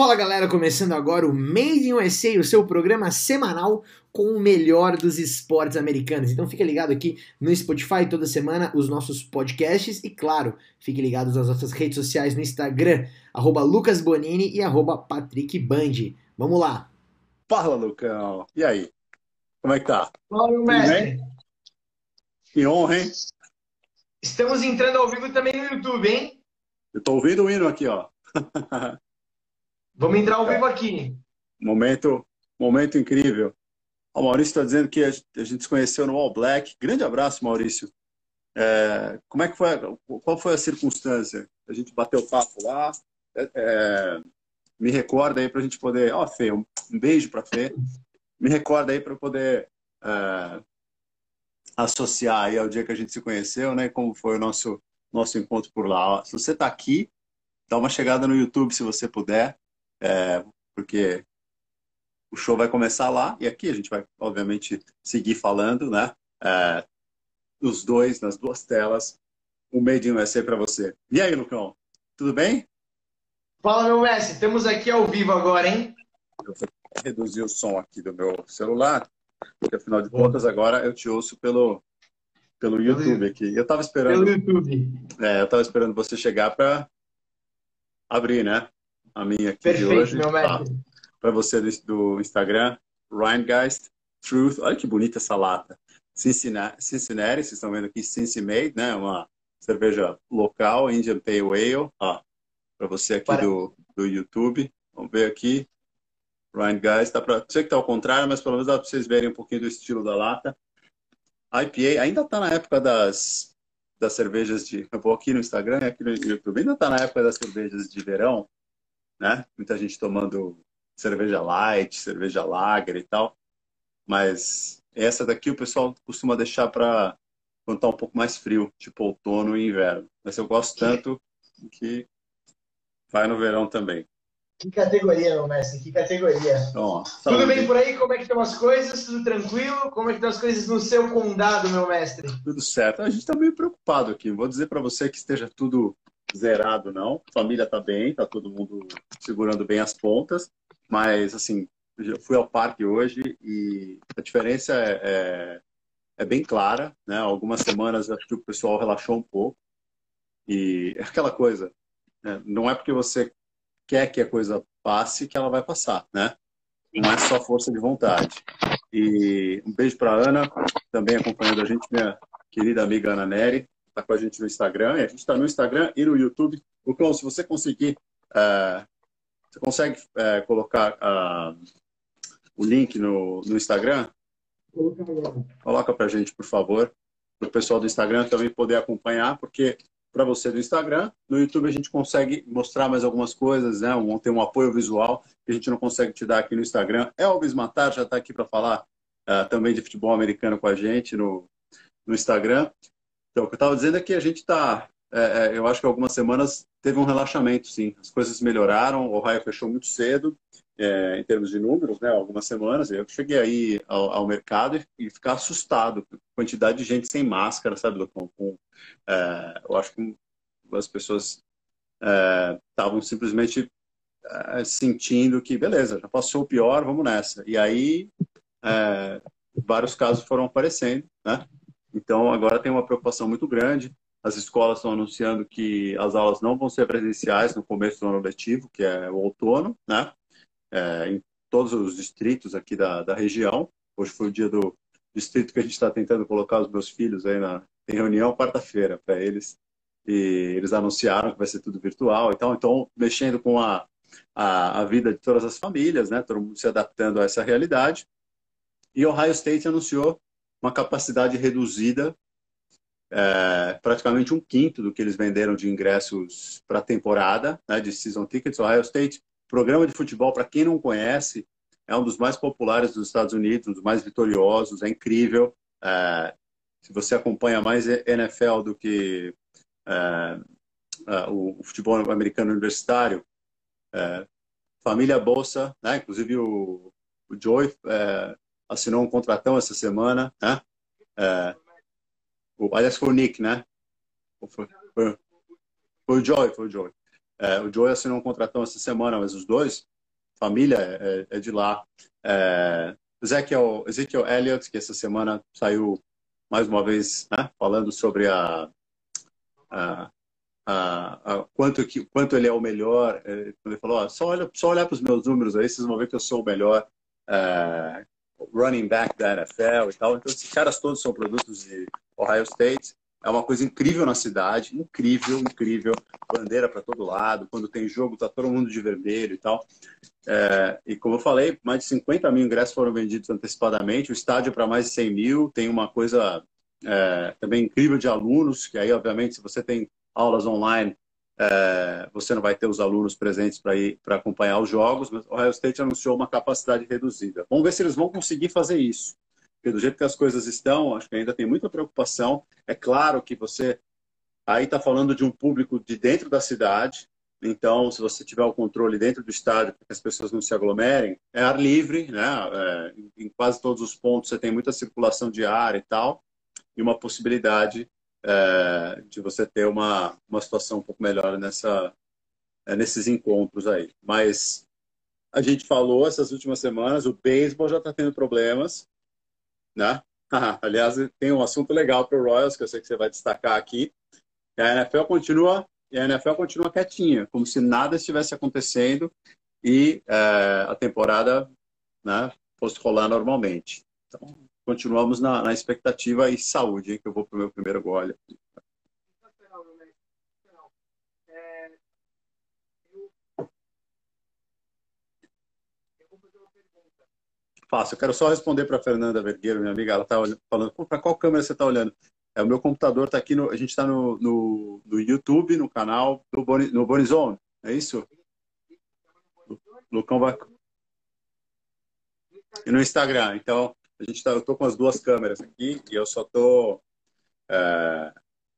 Fala galera, começando agora o Made in USA, o seu programa semanal com o melhor dos esportes americanos. Então fique ligado aqui no Spotify toda semana, os nossos podcasts e claro, fique ligado nas nossas redes sociais no Instagram, arroba Lucas Bonini e arroba Patrick Band. Vamos lá! Fala, Lucão! E aí? Como é que tá? Fala, meu mestre! Que honra, hein? Estamos entrando ao vivo também no YouTube, hein? Eu tô ouvindo o hino aqui, ó. Vamos entrar ao vivo aqui. Momento, momento incrível. O Maurício está dizendo que a gente se conheceu no All Black. Grande abraço, Maurício. É, como é que foi? Qual foi a circunstância? A gente bateu papo lá. É, é, me recorda aí para a gente poder. Ó, oh, Fê, um, beijo para Fê. Me recorda aí para poder é, associar aí ao dia que a gente se conheceu, né? Como foi o nosso nosso encontro por lá. Ó, se você está aqui, dá uma chegada no YouTube se você puder, é, porque o show vai começar lá e aqui a gente vai, obviamente, seguir falando, né? É, os dois, nas duas telas, o Made in USA para você. E aí, Lucão? Tudo bem? Fala, meu mestre. Estamos aqui ao vivo agora, hein? Eu vou reduzir o som aqui do meu celular, porque afinal de contas agora eu te ouço pelo, pelo YouTube aqui. Eu estava esperando. Pelo YouTube. É, eu estava esperando você chegar para abrir, né? A minha aqui Perfeito, de hoje. meu. Tá para você do, do Instagram, Rheingeist Truth. Olha que bonita essa lata. Cincinnati, Cincinnati vocês estão vendo aqui, Cincinnati, né? Uma cerveja local, Indian Pale Ale. Para você aqui do, do YouTube. Vamos ver aqui. Rheingeist. Tá pra, sei que está ao contrário, mas pelo menos dá para vocês verem um pouquinho do estilo da lata. IPA ainda está na época das, das cervejas de. Eu vou aqui no Instagram e aqui no YouTube. Ainda está na época das cervejas de verão, né? Muita gente tomando cerveja light, cerveja lager e tal. Mas essa daqui o pessoal costuma deixar para quando está um pouco mais frio, tipo outono e inverno. Mas eu gosto tanto que vai no verão também. Que categoria, meu mestre, que categoria. Então, Tudo bem por aí? Como é que estão as coisas? Tudo tranquilo? Como é que estão as coisas no seu condado, meu mestre? Tudo certo. A gente está meio preocupado aqui. Vou dizer para você que esteja tudo zerado, não. A família está bem, está todo mundo segurando bem as pontas. Mas, assim, eu fui ao parque hoje e a diferença é, é, é bem clara, né? Algumas semanas acho que o pessoal relaxou um pouco. E é aquela coisa, né? não é porque você quer que a coisa passe que ela vai passar, né? Não é só força de vontade. E um beijo para Ana, também acompanhando a gente, minha querida amiga Ana Neri, está com a gente no Instagram. E a gente está no Instagram e no YouTube. Então, se você conseguir uh, você consegue é, colocar uh, o link no, no Instagram? Coloca para a gente, por favor, para o pessoal do Instagram também poder acompanhar, porque para você do Instagram, no YouTube a gente consegue mostrar mais algumas coisas, né? Um, tem um apoio visual que a gente não consegue te dar aqui no Instagram. Elvis Matar já está aqui para falar uh, também de futebol americano com a gente no, no Instagram. Então, o que eu estava dizendo é que a gente está é, é, eu acho que algumas semanas teve um relaxamento, sim. As coisas melhoraram, o Ohio fechou muito cedo, é, em termos de números, né? Algumas semanas. Eu cheguei aí ao, ao mercado e, e, ficar assustado com a quantidade de gente sem máscara, sabe, Com, com é, eu acho que as pessoas estavam é, simplesmente é, sentindo que, beleza, já passou o pior, vamos nessa. E aí, vários casos foram aparecendo, né? Então, agora tem uma preocupação muito grande. As escolas estão anunciando que as aulas não vão ser presenciais no começo do ano letivo, que é o outono, né? É, em todos os distritos aqui da, da região. Hoje foi o dia do distrito que a gente está tentando colocar os meus filhos aí na reunião quarta-feira para eles. E eles anunciaram que vai ser tudo virtual. Então, então mexendo com a, a, a vida de todas as famílias, né? Todo mundo se adaptando a essa realidade. E Ohio State anunciou uma capacidade reduzida é, praticamente um quinto do que eles venderam de ingressos para a temporada, né, de season tickets. Ohio State, programa de futebol, para quem não conhece, é um dos mais populares dos Estados Unidos, um dos mais vitoriosos, é incrível. É, se você acompanha mais NFL do que é, é, o, o, futebol americano universitário, é, família Bolsa, né, inclusive o, o Joey é, assinou um contratão essa semana, né? O, aliás, foi o Nick, né? Foi, foi, foi o Joy, foi o Joy. É, o Joey assinou um contratão essa semana, mas os dois, família é, é de lá. É, Ezekiel, Ezekiel Elliott, que essa semana saiu mais uma vez né, falando sobre a, a, a, a, quanto, que, quanto ele é o melhor. É, ele falou: ó, só, olha, só olhar para os meus números aí, vocês vão ver que eu sou o melhor é, running back da NFL e tal. Então, esses caras todos são produtos de Ohio State. É uma coisa incrível na cidade, incrível, incrível. Bandeira para todo lado. Quando tem jogo, tá todo mundo de vermelho e tal. É, e como eu falei, mais de 50 mil ingressos foram vendidos antecipadamente. O estádio para mais de 100 mil. Tem uma coisa é, também incrível de alunos, que aí, obviamente, se você tem aulas online, é, você não vai ter os alunos presentes para ir para acompanhar os jogos. Mas o Ohio State anunciou uma capacidade reduzida. Vamos ver se eles vão conseguir fazer isso. Porque do jeito que as coisas estão, acho que ainda tem muita preocupação. É claro que você aí está falando de um público de dentro da cidade. Então, se você tiver o controle dentro do estádio para que as pessoas não se aglomerem, é ar livre, né? É, em quase todos os pontos você tem muita circulação de ar e tal, e uma possibilidade é, de você ter uma, uma situação um pouco melhor nessa, é, nesses encontros aí. Mas a gente falou essas últimas semanas, o beisebol já está tendo problemas, né? Aliás, tem um assunto legal para o Royals que eu sei que você vai destacar aqui. A NFL continua a NFL continua quietinha, como se nada estivesse acontecendo e é, a temporada né, fosse rolar normalmente. Então, continuamos na, na expectativa e saúde, hein, que eu vou para o meu primeiro gole. Fácil. Eu quero só responder para a Fernanda Vergueiro, minha amiga. Ela está falando, para qual câmera você está olhando? É, o meu computador está aqui, no, a gente está no, no, no, YouTube, no canal do Boni, no Bonizone. É isso? Lucão vai... E no Instagram. Então, a gente tá, eu estou com as duas câmeras aqui e eu só estou... É,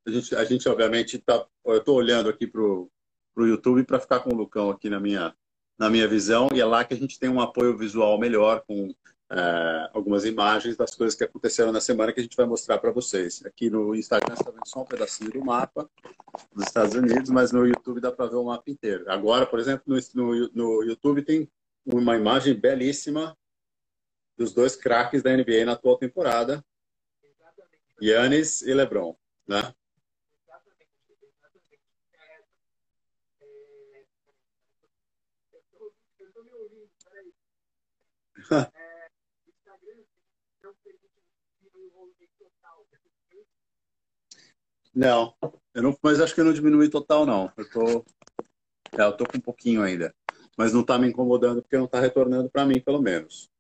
a, gente, a gente, obviamente, está... Eu estou olhando aqui para o YouTube para ficar com o Lucão aqui na minha, na minha visão, e é lá que a gente tem um apoio visual melhor, com é, algumas imagens das coisas que aconteceram na semana que a gente vai mostrar para vocês. Aqui no Instagram está vendo só um pedacinho do mapa dos Estados Unidos, mas no YouTube dá para ver o mapa inteiro. Agora, por exemplo, no, no, no YouTube tem uma imagem belíssima dos dois craques da NBA na atual temporada, Yannis e LeBron, né? Não, eu não, mas acho que eu não diminui total, não. Eu tô, é, eu tô com um pouquinho ainda. Mas não está me incomodando porque não está retornando para mim, pelo menos.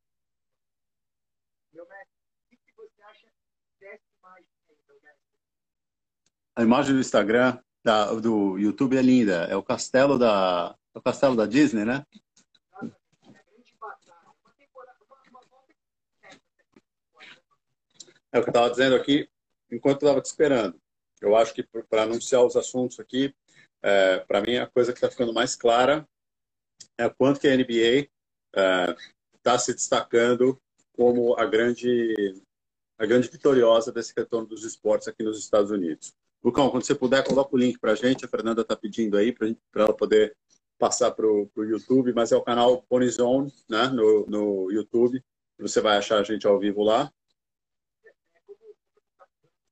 A imagem do Instagram, da, do YouTube é linda. É o castelo da, é o castelo da Disney, né? É o que eu estava dizendo aqui, enquanto estava te esperando. Eu acho que para anunciar os assuntos aqui, é, para mim a coisa que está ficando mais clara é o quanto que a NBA está é, se destacando como a grande, a grande vitoriosa desse retorno dos esportes aqui nos Estados Unidos. Lucão, quando você puder, coloca o link para a gente. A Fernanda está pedindo aí para ela poder passar para o YouTube, mas é o canal Zone, né, no, no YouTube. Você vai achar a gente ao vivo lá.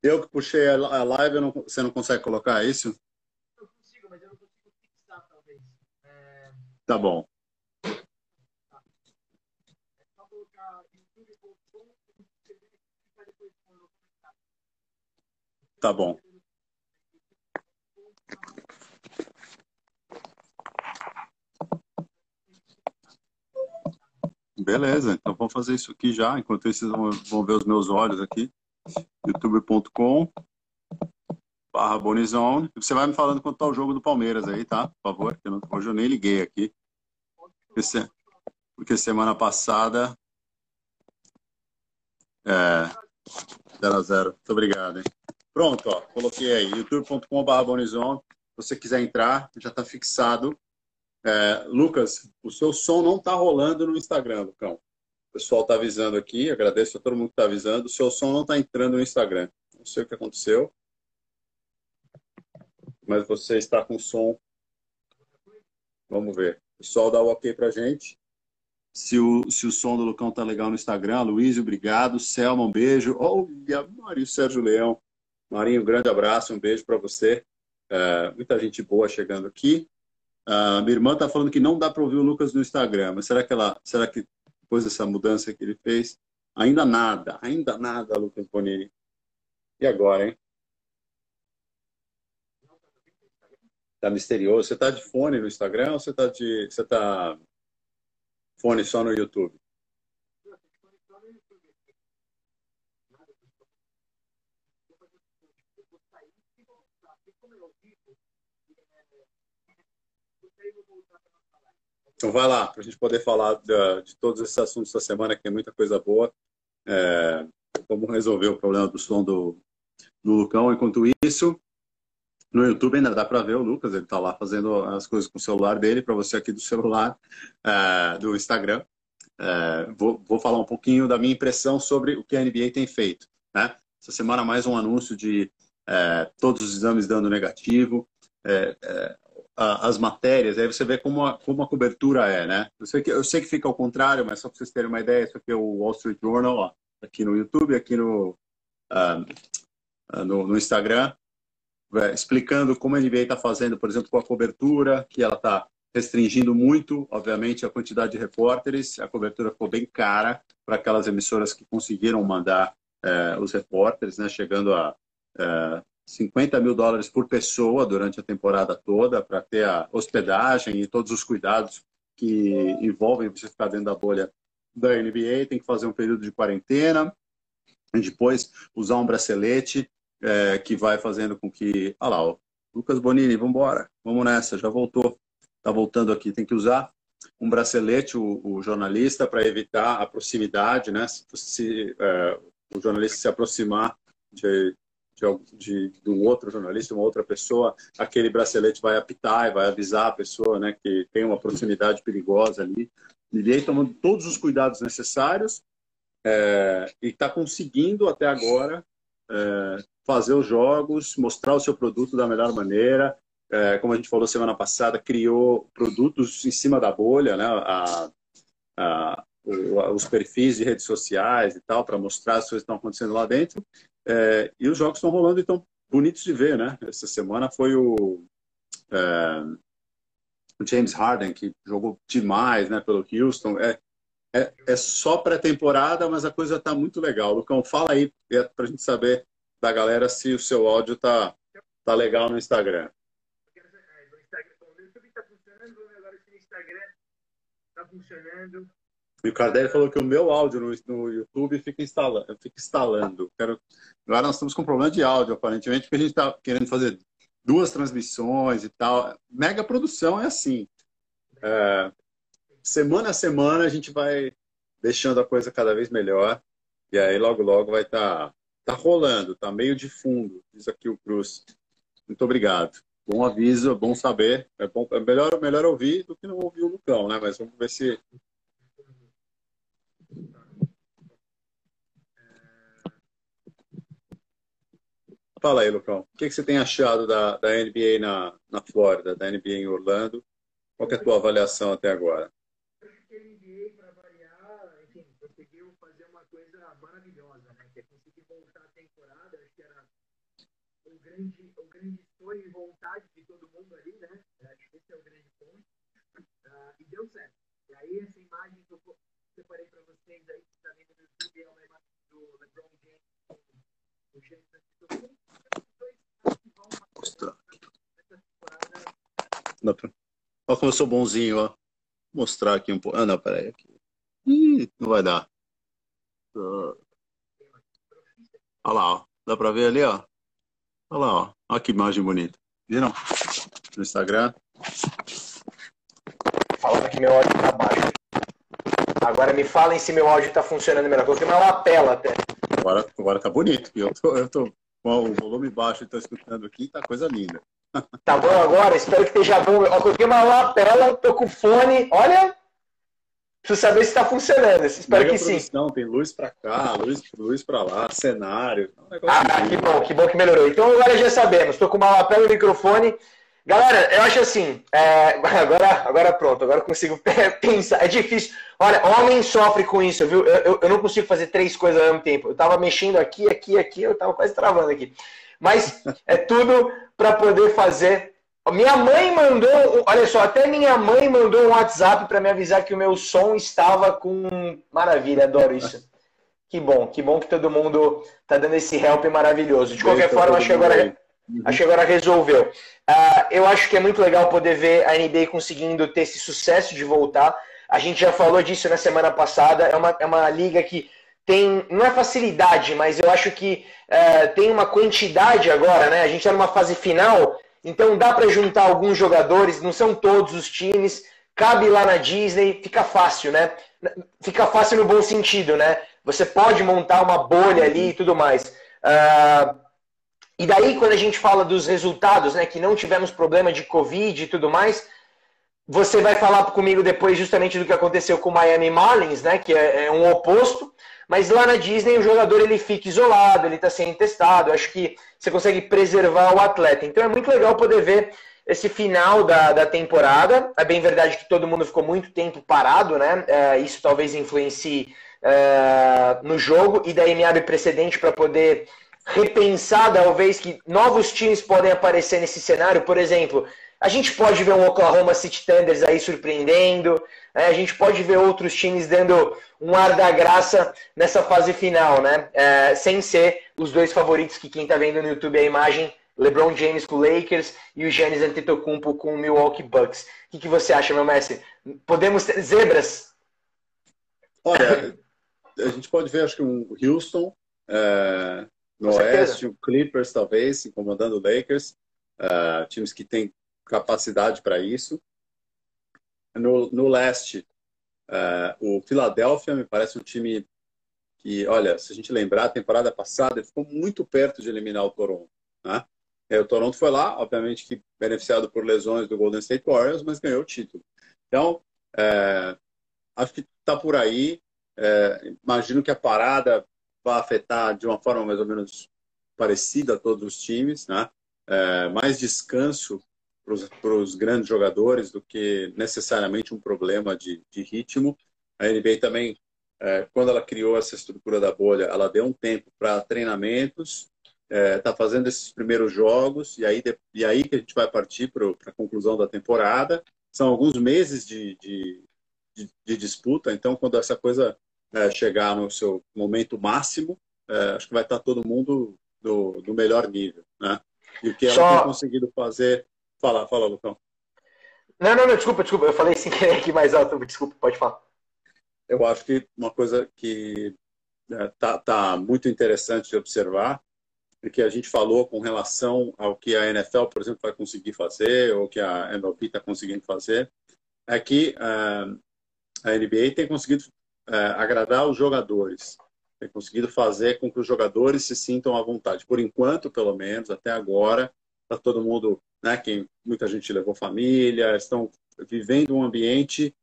Eu que puxei a live, não, você não consegue colocar isso? Eu consigo, mas eu não consigo fixar, talvez. É... Tá bom. Tá bom. Beleza, então vamos fazer isso aqui já. Enquanto isso, vocês vão ver os meus olhos aqui youtube.com barra Bonizone. Você vai me falando quanto tá o jogo do Palmeiras aí, tá? Por favor, eu não, hoje eu nem liguei aqui. Porque, porque semana passada é 0 a 0 Muito obrigado, hein? Pronto, ó, coloquei aí, youtube.com barra Bonizone. Se você quiser entrar, já está fixado. É, Lucas, o seu som não está rolando no Instagram, Lucão. O pessoal está avisando aqui, agradeço a todo mundo que está avisando. O seu som não está entrando no Instagram. Não sei o que aconteceu. Mas você está com som. Vamos ver. O pessoal dá o ok pra gente. Se o, se o som do Lucão tá legal no Instagram. Luiz, obrigado. Selma, um beijo. Olha, Marinho Sérgio Leão. Marinho, um grande abraço, um beijo para você. É, muita gente boa chegando aqui. Uh, minha irmã tá falando que não dá para ouvir o Lucas no Instagram, mas será que ela, será que depois dessa mudança que ele fez, ainda nada, ainda nada, Lucas Bonini. E agora, hein? Tá misterioso. Você tá de fone no Instagram ou você tá de, você tá fone só no YouTube? Então vai lá, para a gente poder falar de, de, todos esses assuntos essa semana, que tem muita coisa boa. É, como resolver o problema do som do, do Lucão. Enquanto isso, no YouTube ainda dá para ver o Lucas, ele está lá fazendo as coisas com o celular dele, para você aqui do celular, é, do Instagram. É, vou, vou, falar um pouquinho da minha impressão sobre o que a NBA tem feito. Né? Essa semana mais um anúncio de é, todos os exames dando negativo, é, é, as matérias, aí você vê como a, como a cobertura é, né? Eu sei, que, eu sei que fica ao contrário, mas só para vocês terem uma ideia, isso aqui é o Wall Street Journal, ó, aqui no YouTube, aqui no, uh, no, no, Instagram, é, explicando como a NBA está fazendo, por exemplo, com a cobertura, que ela está restringindo muito, obviamente, a quantidade de repórteres, a cobertura ficou bem cara para aquelas emissoras que conseguiram mandar uh, os repórteres, né, chegando a uh, 50 mil dólares por pessoa durante a temporada toda para ter a hospedagem e todos os cuidados que envolvem você ficar dentro da bolha da NBA. Tem que fazer um período de quarentena e depois usar um bracelete é, que vai fazendo com que. Olha lá, ó, Lucas Bonini, vamos embora, vamos nessa, já voltou, está voltando aqui. Tem que usar um bracelete, o, o jornalista, para evitar a proximidade, né? Se, se é, o jornalista se aproximar de, de, de, um outro jornalista, uma outra pessoa, aquele bracelete vai apitar e vai avisar a pessoa né, que tem uma proximidade perigosa ali. E aí tomando todos os cuidados necessários é, e está conseguindo até agora é, fazer os jogos, mostrar o seu produto da melhor maneira. É, como a gente falou semana passada, criou produtos em cima da bolha, né? A, a, os perfis de redes sociais e tal, para mostrar as coisas que estão acontecendo lá dentro. É, e os jogos estão rolando e estão bonitos de ver, né? Essa semana foi o, é, James Harden, que jogou demais né, pelo Houston. É, é, é só pré-temporada, mas a coisa está muito legal. Lucão, fala aí é, para a gente saber da galera se o seu áudio tá, tá legal no Instagram. Funcionando, E o Cardelli falou que o meu áudio no, no YouTube fica instalando. Fica instalando. Quero... Agora nós estamos com problema de áudio, aparentemente, porque a gente está querendo fazer duas transmissões e tal. Mega produção é assim. É... Semana a semana a gente vai deixando a coisa cada vez melhor. E aí logo, logo vai estar tá, tá rolando, tá meio de fundo, diz aqui o Cruz. Muito obrigado. Bom aviso, bom saber. É, bom, é melhor, melhor ouvir do que não ouvir o Lucão, né? Mas vamos ver se Fala aí, Lucão. O que, que você tem achado da, da NBA na, na Flórida, da NBA em Orlando? Qual é a tua avaliação até agora? A NBA, para variar, enfim, conseguiu fazer uma coisa maravilhosa, né? Que é conseguir voltar a temporada. Acho que era o grande, o grande sonho e vontade de todo mundo ali, né? Acho que esse é o grande ponto. Uh, e deu certo. E aí, essa imagem que eu separei para vocês aí, que está vendo no YouTube, é uma imagem do LeBron James o James Antetokounmpo Mostrar. Olha como eu sou bonzinho, ó. Mostrar aqui um pouco. Ah, não, peraí. Aqui. Ih, não vai dar. Olha lá, ó. Dá pra ver ali, ó? Olha lá, ó. Olha que imagem bonita. Viram? No Instagram. Falando que meu áudio tá baixo. Agora me falem se meu áudio tá funcionando melhor. Coloquei uma lapela até. Agora, agora tá bonito. Eu tô, eu tô com o volume baixo e tô escutando aqui, tá coisa linda. Tá bom agora? Espero que esteja bom. Eu coloquei uma lapela, tô com fone. Olha, preciso saber se está funcionando. Espero Mega que produção, sim. Tem luz para cá, luz, luz para lá, cenário. É um ah, que bom, que bom que melhorou. Então agora já sabemos. Estou com uma lapela e microfone. Galera, eu acho assim, é, agora, agora pronto, agora consigo pensar. É difícil. Olha, homem sofre com isso, viu? Eu, eu, eu, não consigo fazer três coisas ao mesmo tempo. Eu tava mexendo aqui, aqui, aqui, eu tava quase travando aqui. Mas é tudo para poder fazer. Minha mãe mandou, olha só, até minha mãe mandou um WhatsApp para me avisar que o meu som estava com. Maravilha, adoro isso. Que bom, que bom que todo mundo tá dando esse help maravilhoso. De qualquer forma, acho que agora. Uhum. Acho que agora resolveu. Uh, eu acho que é muito legal poder ver a NBA conseguindo ter esse sucesso de voltar. A gente já falou disso na semana passada. É uma, é uma liga que tem, não é facilidade, mas eu acho que uh, tem uma quantidade agora, né? A gente está numa fase final, então dá para juntar alguns jogadores, não são todos os times, cabe lá na Disney, fica fácil, né? Fica fácil no bom sentido, né? Você pode montar uma bolha ali e tudo mais. Uh, e daí, quando a gente fala dos resultados, né, que não tivemos problema de Covid e tudo mais, você vai falar comigo depois justamente do que aconteceu com o Miami Marlins, né, que é, é um oposto. Mas lá na Disney o jogador ele fica isolado, ele está sendo testado. Acho que você consegue preservar o atleta. Então é muito legal poder ver esse final da, da temporada. É bem verdade que todo mundo ficou muito tempo parado, né? É, isso talvez influencie é, no jogo e daí me abre precedente para poder repensar, talvez, que novos times podem aparecer nesse cenário. Por exemplo, a gente pode ver um Oklahoma City Thunders aí surpreendendo, né? a gente pode ver outros times dando um ar da graça nessa fase final, né? É, sem ser os dois favoritos que quem está vendo no YouTube a imagem, LeBron James com o Lakers e o Giannis Antetokounmpo com o Milwaukee Bucks. O que, que você acha, meu mestre? Podemos ter zebras? Olha, a gente pode ver, acho que um Houston, é, no Oeste, o Clippers, talvez, incomodando o Lakers. Uh, times que têm capacidade para isso. No, no Leste, uh, o Philadelphia me parece um time que, olha, se a gente lembrar, a temporada passada ele ficou muito perto de eliminar o Toronto. Né? É, o Toronto foi lá, obviamente que beneficiado por lesões do Golden State Warriors, mas ganhou o título. Então, é, acho que está por aí. É, imagino que a parada vai afetar de uma forma mais ou menos parecida a todos os times, né? É, mais descanso para os grandes jogadores do que necessariamente um problema de, de ritmo. A NBA também, é, quando ela criou essa estrutura da bolha, ela deu um tempo para treinamentos, está é, tá fazendo esses primeiros jogos, e aí, e aí que a gente vai partir para a conclusão da temporada. São alguns meses de, de, de, de disputa, então quando essa coisa é, chegar no seu momento máximo, é, acho que vai estar todo mundo do, do melhor nível, né? E o que ela Só... tem conseguido fazer... Fala, fala, Lucão. Não, não, não, desculpa, desculpa. Eu falei sem querer aqui mais alto. Desculpa, pode falar. Eu acho que uma coisa que está é, tá muito interessante de observar e que a gente falou com relação ao que a NFL, por exemplo, vai conseguir fazer ou que a MLB está conseguindo fazer, é que uh, a NBA tem conseguido é, agradar os jogadores. Tem conseguido fazer com que os jogadores se sintam à vontade. Por enquanto, pelo menos, até agora, está todo mundo, né, quem, muita gente levou família, estão vivendo um ambiente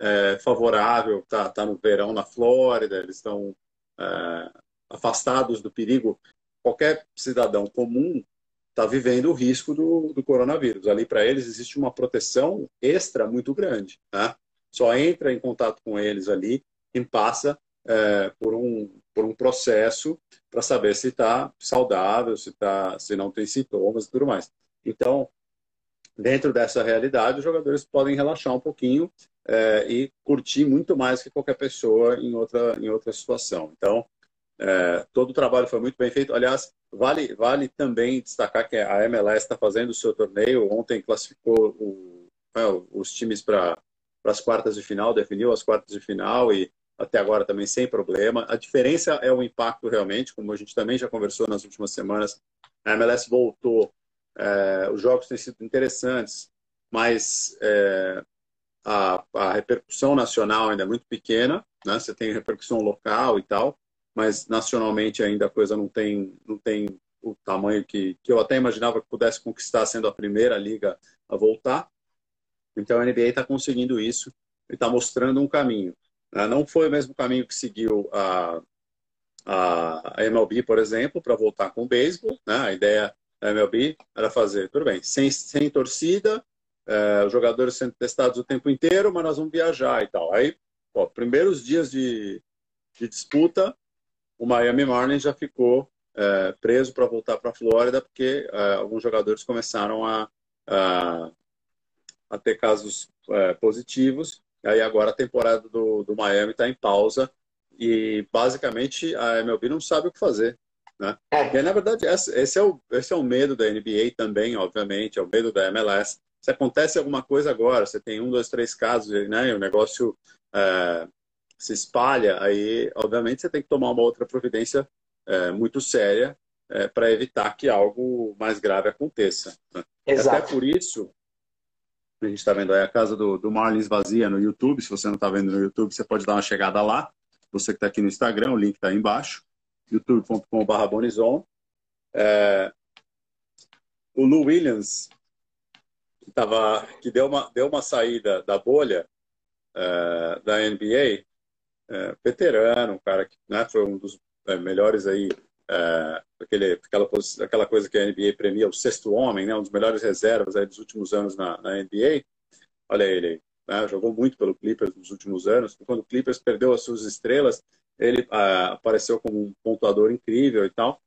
é, favorável, tá, tá no verão na Flórida, eles estão é, afastados do perigo. Qualquer cidadão comum está vivendo o risco do, do coronavírus. Ali para eles existe uma proteção extra muito grande. Né? Só entra em contato com eles ali quem passa é, por, um, por um processo para saber se está saudável, se, tá, se não tem sintomas e tudo mais. Então, dentro dessa realidade, os jogadores podem relaxar um pouquinho é, e curtir muito mais que qualquer pessoa em outra, em outra situação. Então, é, todo o trabalho foi muito bem feito. Aliás, vale, vale também destacar que a MLS está fazendo o seu torneio. Ontem classificou o, é, os times para as quartas de final, definiu as quartas de final e até agora também sem problema. A diferença é o impacto realmente, como a gente também já conversou nas últimas semanas. A MLS voltou, é, os jogos têm sido interessantes, mas é, a, a, repercussão nacional ainda é muito pequena, né? Você tem repercussão local e tal, mas nacionalmente ainda a coisa não tem, não tem o tamanho que, que eu até imaginava que pudesse conquistar sendo a primeira liga a voltar. Então a NBA está conseguindo isso e está mostrando um caminho. Né? Não foi o mesmo caminho que seguiu a, a MLB, por exemplo, para voltar com o beisebol. Né? A ideia a MLB era fazer, tudo bem, sem, sem torcida, é, os jogadores sendo testados o tempo inteiro, mas nós vamos viajar e tal. Aí, ó, primeiros dias de, de disputa, o Miami Marlins já ficou é, preso para voltar para a Flórida, porque é, alguns jogadores começaram a, a, a ter casos positivos. Aí agora a temporada do, do Miami está em pausa e basicamente a MLB não sabe o que fazer. Né? É. E na verdade, esse é, o, esse é o medo da NBA também, obviamente, é o medo da MLS. Se acontece alguma coisa agora, você tem um, dois, três casos, né, e o negócio é, se espalha, aí, obviamente, você tem que tomar uma outra providência é, muito séria é, para evitar que algo mais grave aconteça. Né? Exato. Até por isso, a gente está vendo aí a casa do, do Marlins vazia no YouTube. Se você não está vendo no YouTube, você pode dar uma chegada lá. Você que está aqui no Instagram, o link está aí embaixo youtube.com.br Bonizon. É, o Lou Williams, que, tava, que deu, uma, deu uma saída da bolha é, da NBA, é, veterano, um cara que né, foi um dos é, melhores aí, é, aquele, aquela, aquela coisa que a NBA premia, o sexto homem, né, um dos melhores reservas aí dos últimos anos na, na NBA. Olha ele. Né, jogou muito pelo Clippers nos últimos anos. Quando o Clippers perdeu as suas estrelas, ele ah, apareceu como um pontuador incrível e tal.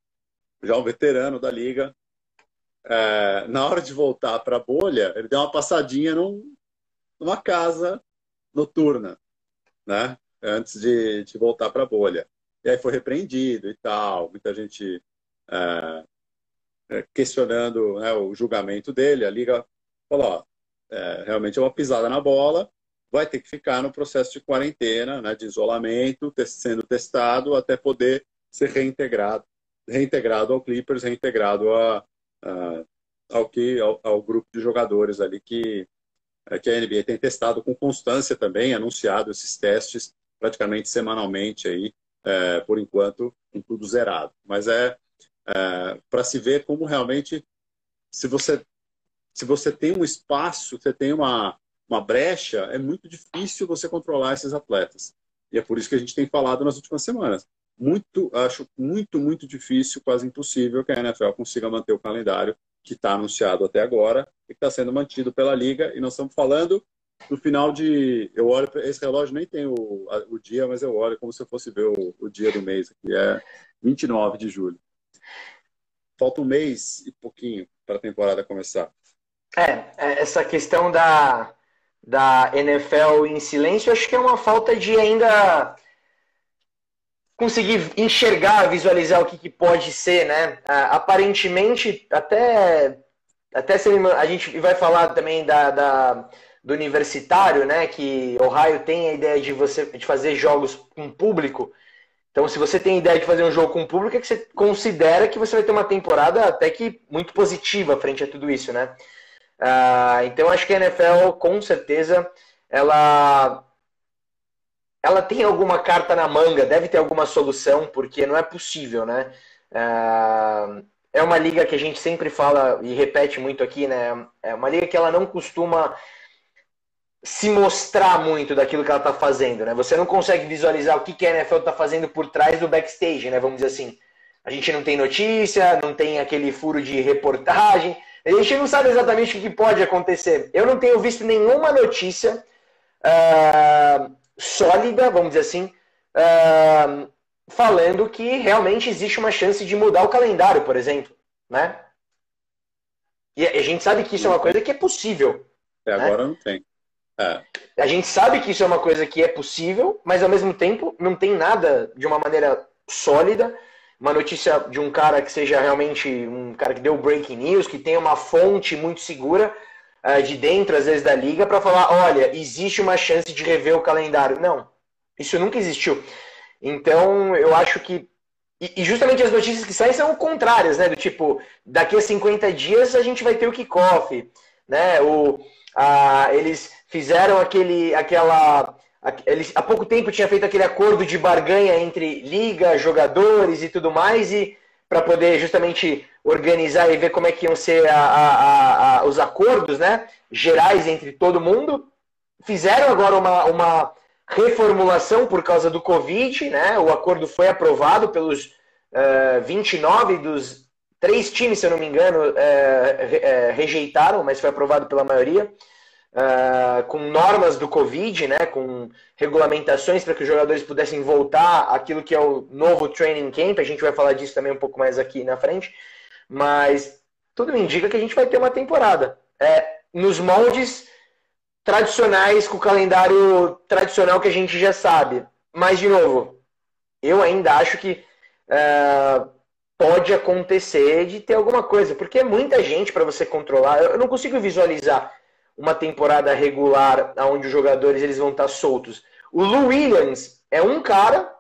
Já um veterano da liga. É, na hora de voltar para a bolha, ele deu uma passadinha num, numa casa noturna, né? Antes de, de voltar para a bolha. E aí foi repreendido e tal. Muita gente é, é, questionando né, o julgamento dele. A liga falou: ó, é, realmente é uma pisada na bola vai ter que ficar no processo de quarentena, né, de isolamento, sendo testado até poder ser reintegrado, reintegrado ao Clippers, reintegrado a, a ao que ao, ao, grupo de jogadores ali que é, que a NBA tem testado com constância também, anunciado esses testes praticamente semanalmente aí, é, por enquanto, com tudo zerado. Mas é, é para se ver como realmente, se você se você tem um espaço, você tem uma uma brecha, é muito difícil você controlar esses atletas. E é por isso que a gente tem falado nas últimas semanas. Muito, acho muito, muito difícil, quase impossível que a NFL consiga manter o calendário que está anunciado até agora e que está sendo mantido pela liga. E nós estamos falando no final de. Eu olho esse relógio nem tem o, o dia, mas eu olho como se eu fosse ver o, o dia do mês, que é 29 de julho. Falta um mês e pouquinho para a temporada começar. É, é, essa questão da, da NFL em silêncio, acho que é uma falta de ainda conseguir enxergar, visualizar o que, que pode ser, né? Ah, aparentemente, até, até a gente vai falar também da, da, do universitário, né? Que Ohio tem a ideia de você de fazer jogos com público. Então, se você tem a ideia de fazer um jogo com público, é que você considera que você vai ter uma temporada até que muito positiva frente a tudo isso, né? Uh, então acho que a NFL, com certeza, ela ela tem alguma carta na manga, deve ter alguma solução, porque não é possível, né? Uh, é uma liga que a gente sempre fala e repete muito aqui, né? É uma liga que ela não costuma se mostrar muito daquilo que ela está fazendo, né? Você não consegue visualizar o que, que a NFL está fazendo por trás do backstage, né? Vamos dizer assim. A gente não tem notícia, não tem aquele furo de reportagem, a gente não sabe exatamente o que pode acontecer. Eu não tenho visto nenhuma notícia uh, sólida, vamos dizer assim, uh, falando que realmente existe uma chance de mudar o calendário, por exemplo, né? E a gente sabe que isso é uma coisa que é possível. Até né? agora não tem. É. A gente sabe que isso é uma coisa que é possível, mas ao mesmo tempo não tem nada de uma maneira sólida uma notícia de um cara que seja realmente um cara que deu breaking news, que tenha uma fonte muito segura uh, de dentro, às vezes, da liga, para falar: olha, existe uma chance de rever o calendário. Não, isso nunca existiu. Então, eu acho que. E, justamente as notícias que saem são contrárias, né? Do tipo, daqui a 50 dias a gente vai ter o kickoff, né? O, a, eles fizeram aquele, aquela ele há pouco tempo tinha feito aquele acordo de barganha entre liga, jogadores e tudo mais, e para poder justamente organizar e ver como é que iam ser a, a, a, os acordos né, gerais entre todo mundo. Fizeram agora uma, uma reformulação por causa do Covid, né? O acordo foi aprovado pelos uh, eh, 29 dos três times, se eu não me engano, é, é, rejeitaram, mas foi aprovado pela maioria. Uh, com normas do Covid, né, com regulamentações para que os jogadores pudessem voltar àquilo que é o novo training camp. A gente vai falar disso também um pouco mais aqui na frente. Mas tudo indica que a gente vai ter uma temporada. É, nos moldes tradicionais, com o calendário tradicional que a gente já sabe. Mas, de novo, eu ainda acho que uh, pode acontecer de ter alguma coisa, porque é muita gente para você controlar. Eu não consigo visualizar uma temporada regular onde os jogadores eles vão estar soltos. O Lou Williams é um cara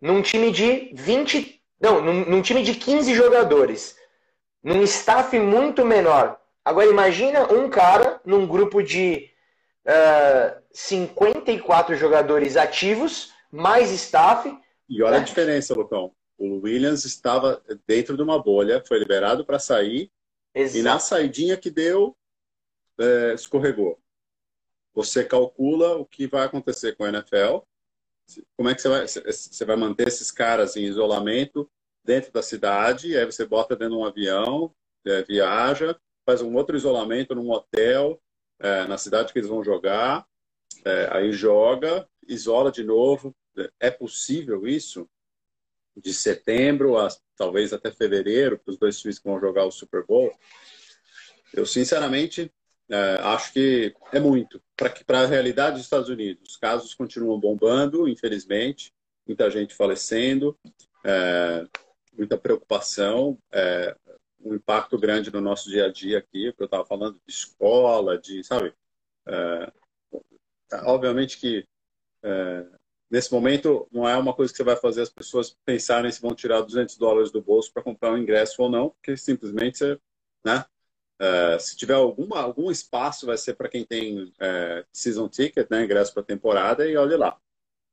num time de 20. Não, num, num time de 15 jogadores. Num staff muito menor. Agora imagina um cara num grupo de uh, ah, 54 jogadores ativos, mais staff. E olha né? a diferença, Lucão. O Williams estava dentro de uma bolha, foi liberado para sair. Exato. E na saidinha que deu, é, escorregou. Você calcula o que vai acontecer com a NFL, como é que você vai, você vai manter esses caras em isolamento dentro da cidade, aí você bota dentro de um avião, é, viaja, faz um outro isolamento num hotel, é, na cidade que eles vão jogar, é, aí joga, isola de novo. É possível isso? De setembro a talvez até fevereiro, para os dois times que vão jogar o Super Bowl? Eu, sinceramente, é, acho que é muito. Para a realidade dos Estados Unidos, os casos continuam bombando, infelizmente, muita gente falecendo, é, muita preocupação, é, um impacto grande no nosso dia a dia aqui, porque eu estava falando de escola, de, sabe? É, obviamente que é, nesse momento não é uma coisa que você vai fazer as pessoas pensarem se vão tirar 200 dólares do bolso para comprar um ingresso ou não, porque simplesmente você, né? Uh, se tiver alguma, algum espaço, vai ser para quem tem uh, season ticket, né, ingresso para temporada, e olhe lá.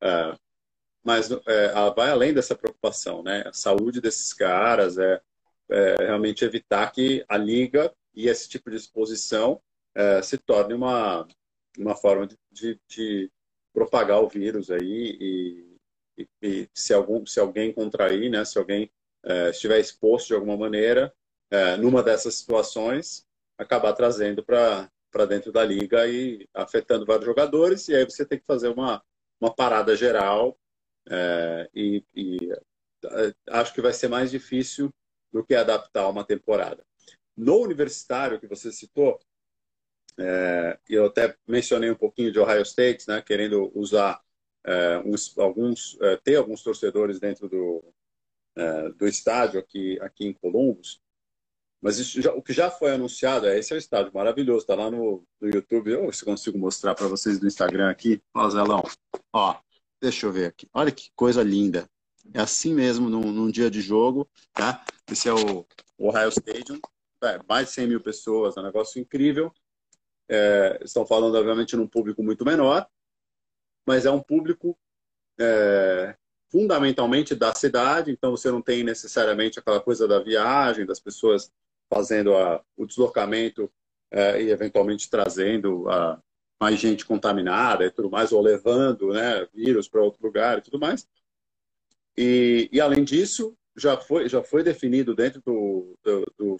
Uh, mas vai além dessa preocupação, né? A saúde desses caras é, é realmente evitar que a liga e esse tipo de exposição se torne uma, uma forma de, de, de propagar o vírus aí e, e, e, se, algum, se alguém contrair, né, se alguém estiver exposto de alguma maneira, é, numa dessas situações, acabar trazendo para dentro da liga e afetando vários jogadores, e aí você tem que fazer uma, uma parada geral, é, e, e é, acho que vai ser mais difícil do que adaptar uma temporada. No universitário que você citou, é, eu até mencionei um pouquinho de Ohio State, né, querendo usar é, uns, alguns, é, ter alguns torcedores dentro do, é, do estádio aqui, aqui em Columbus. Mas já, o que já foi anunciado, é, esse é o estádio maravilhoso, está lá no, no YouTube. Eu se consigo mostrar para vocês do Instagram aqui. Ó, Zelão. Ó, deixa eu ver aqui. Olha que coisa linda. É assim mesmo num, num dia de jogo, tá? Esse é o Ohio Stadium. É, mais de 100 mil pessoas, é um negócio incrível. É, estão falando, obviamente, num público muito menor, mas é um público é, fundamentalmente da cidade, então você não tem necessariamente aquela coisa da viagem, das pessoas fazendo a, o deslocamento é, e eventualmente trazendo a, mais gente contaminada e tudo mais, ou levando né, vírus para outro lugar e tudo mais. E, e, além disso, já foi, já foi definido dentro do, do, do,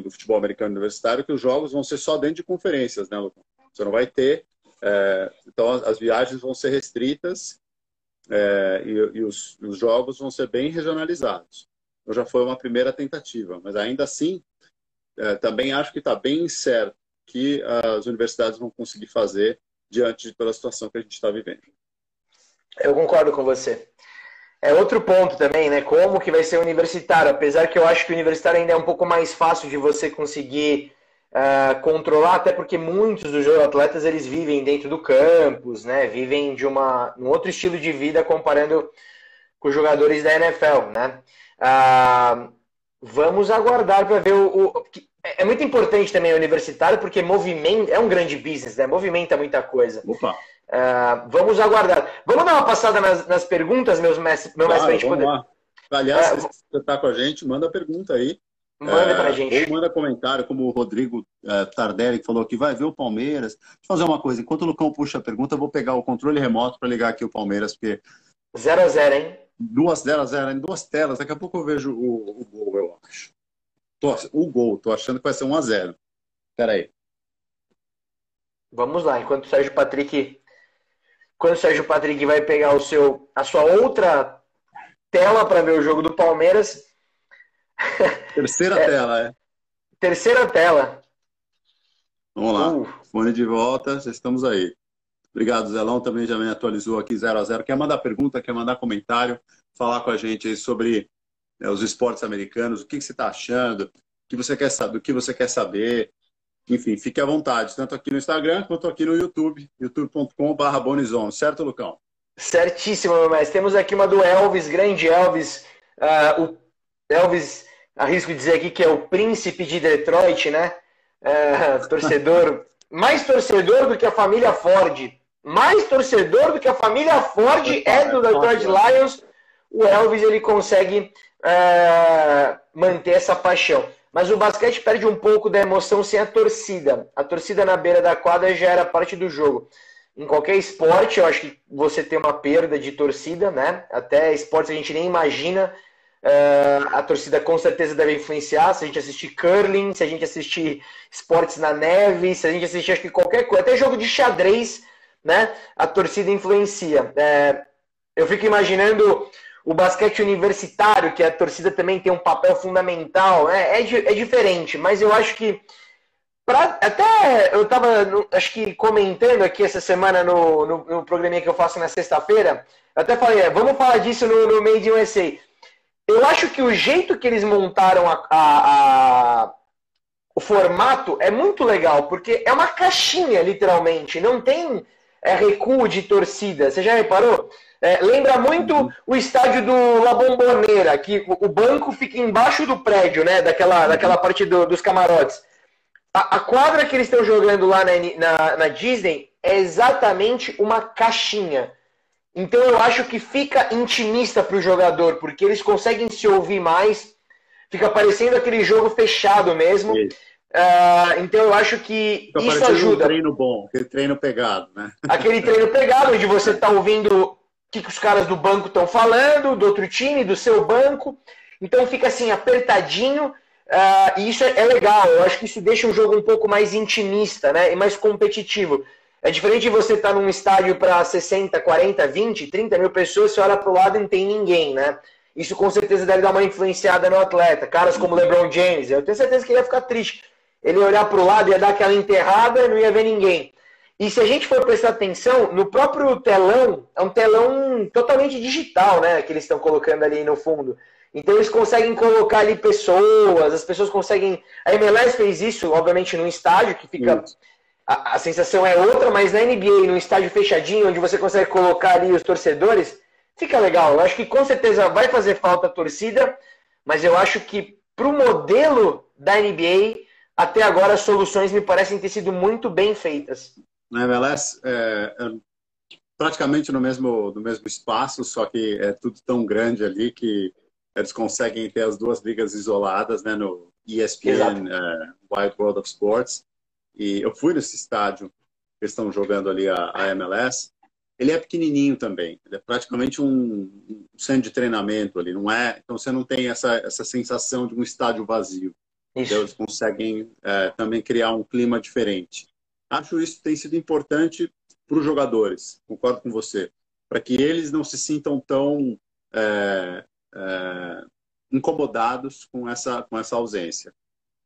do, futebol americano universitário que os jogos vão ser só dentro de conferências, né, Lucas? Você não vai ter. É, então, as viagens vão ser restritas é, e, e os, os, jogos vão ser bem regionalizados. Então, já foi uma primeira tentativa, mas ainda assim, é, também acho que está bem incerto que as universidades vão conseguir fazer diante de pela situação que a gente está vivendo. Eu concordo com você. É outro ponto também, né? Como que vai ser universitário? Apesar que eu acho que o universitário ainda é um pouco mais fácil de você conseguir uh, controlar, até porque muitos dos atletas eles vivem dentro do campus, né? Vivem de uma, um outro estilo de vida comparando com os jogadores da NFL, né? Uh, vamos aguardar para ver o, o, é muito importante também o universitário, porque movimento é um grande business, né? Movimenta muita coisa. Opa. Uh, vamos aguardar. Vamos dar uma passada nas, nas perguntas, meus mestres, meu claro, mestre, poder. Lá. Aliás, uh, se você está com a gente, manda pergunta aí. Manda é, pra gente. Ou manda comentário, como o Rodrigo é, Tardelli, que falou que vai ver o Palmeiras. Deixa eu fazer uma coisa, enquanto o Lucão puxa a pergunta, eu vou pegar o controle remoto para ligar aqui o Palmeiras, porque. 0x0, hein? Duas 0x0, em duas telas. Daqui a pouco eu vejo o, o gol, eu acho. Tô, o gol, tô achando que vai ser 1x0. Pera aí. Vamos lá, enquanto o Sérgio Patrick. Quando o Sérgio Patrick vai pegar o seu, a sua outra tela para ver o jogo do Palmeiras. Terceira é, tela, é. Terceira tela. Vamos lá. Uh. Fone de volta, já estamos aí. Obrigado, Zelão. Também já me atualizou aqui 0 a 0 Quer mandar pergunta, quer mandar comentário, falar com a gente sobre né, os esportes americanos, o que, que você está achando, o que você quer saber, o que você quer saber. Enfim, fique à vontade, tanto aqui no Instagram quanto aqui no YouTube, youtube.com.br Bonizon, certo, Lucão? Certíssimo, meu mestre. Temos aqui uma do Elvis, grande Elvis. Uh, o Elvis, arrisco dizer aqui que é o príncipe de Detroit, né? Uh, torcedor, mais torcedor do que a família Ford. Mais torcedor do que a família Ford é do Detroit Lions. O Elvis ele consegue uh, manter essa paixão. Mas o basquete perde um pouco da emoção sem a torcida. A torcida na beira da quadra já era parte do jogo. Em qualquer esporte, eu acho que você tem uma perda de torcida, né? Até esportes a gente nem imagina. Uh, a torcida com certeza deve influenciar. Se a gente assistir curling, se a gente assistir esportes na neve, se a gente assistir acho que qualquer coisa, até jogo de xadrez, né? A torcida influencia. Uh, eu fico imaginando o basquete universitário, que a torcida também tem um papel fundamental, né? é, é diferente, mas eu acho que pra, até eu estava acho que comentando aqui essa semana no, no, no programinha que eu faço na sexta-feira, eu até falei, é, vamos falar disso no, no Made in USA. Eu acho que o jeito que eles montaram a, a, a, o formato é muito legal, porque é uma caixinha, literalmente, não tem é, recuo de torcida. Você já reparou? É, lembra muito o estádio do La Bombonera, que o banco fica embaixo do prédio, né? Daquela, daquela parte do, dos camarotes. A, a, quadra que eles estão jogando lá na, na, na Disney é exatamente uma caixinha. Então eu acho que fica intimista para o jogador, porque eles conseguem se ouvir mais. Fica parecendo aquele jogo fechado mesmo. Uh, então eu acho que fica isso ajuda. Um treino bom, aquele treino pegado, né? Aquele treino pegado, onde você está ouvindo que, que os caras do banco estão falando, do outro time, do seu banco. Então fica assim, apertadinho. Uh, e isso é, é, legal. Eu acho que isso deixa o jogo um pouco mais intimista né, e mais competitivo. É diferente de você estar tá num estádio para 60, 40, 20, 30 mil pessoas, você olha para o lado e não tem ninguém, né? Isso com certeza deve dar uma influenciada no atleta. Caras como LeBron James, eu tenho certeza que ele ia ficar triste. Ele ia olhar para o lado, ia dar aquela enterrada e não ia ver ninguém. E se a gente for prestar atenção, no próprio telão, é um telão totalmente digital, né? Que eles estão colocando ali no fundo. Então eles conseguem colocar ali pessoas, as pessoas conseguem. A MLS fez isso, obviamente, num estádio que fica. A, a, sensação é outra, mas na NBA, num estádio fechadinho, onde você consegue colocar ali os torcedores, fica legal. Eu acho que com certeza vai fazer falta a torcida, mas eu acho que para o modelo da NBA, até agora as soluções me parecem ter sido muito bem feitas na MLS é, é praticamente no mesmo, no mesmo espaço, só que é tudo tão grande ali que eles conseguem ter as duas ligas isoladas, né, no ESPN é, Wide World of Sports. E eu fui nesse estádio, eles estão jogando ali a, a, MLS. Ele é pequenininho também, ele é praticamente um, um centro de treinamento ali, não é? Então você não tem essa, essa sensação de um estádio vazio. Então, eles conseguem é, também criar um clima diferente. Acho isso tem sido importante para os jogadores, concordo com você, para que eles não se sintam tão é, é, incomodados com essa, com essa ausência.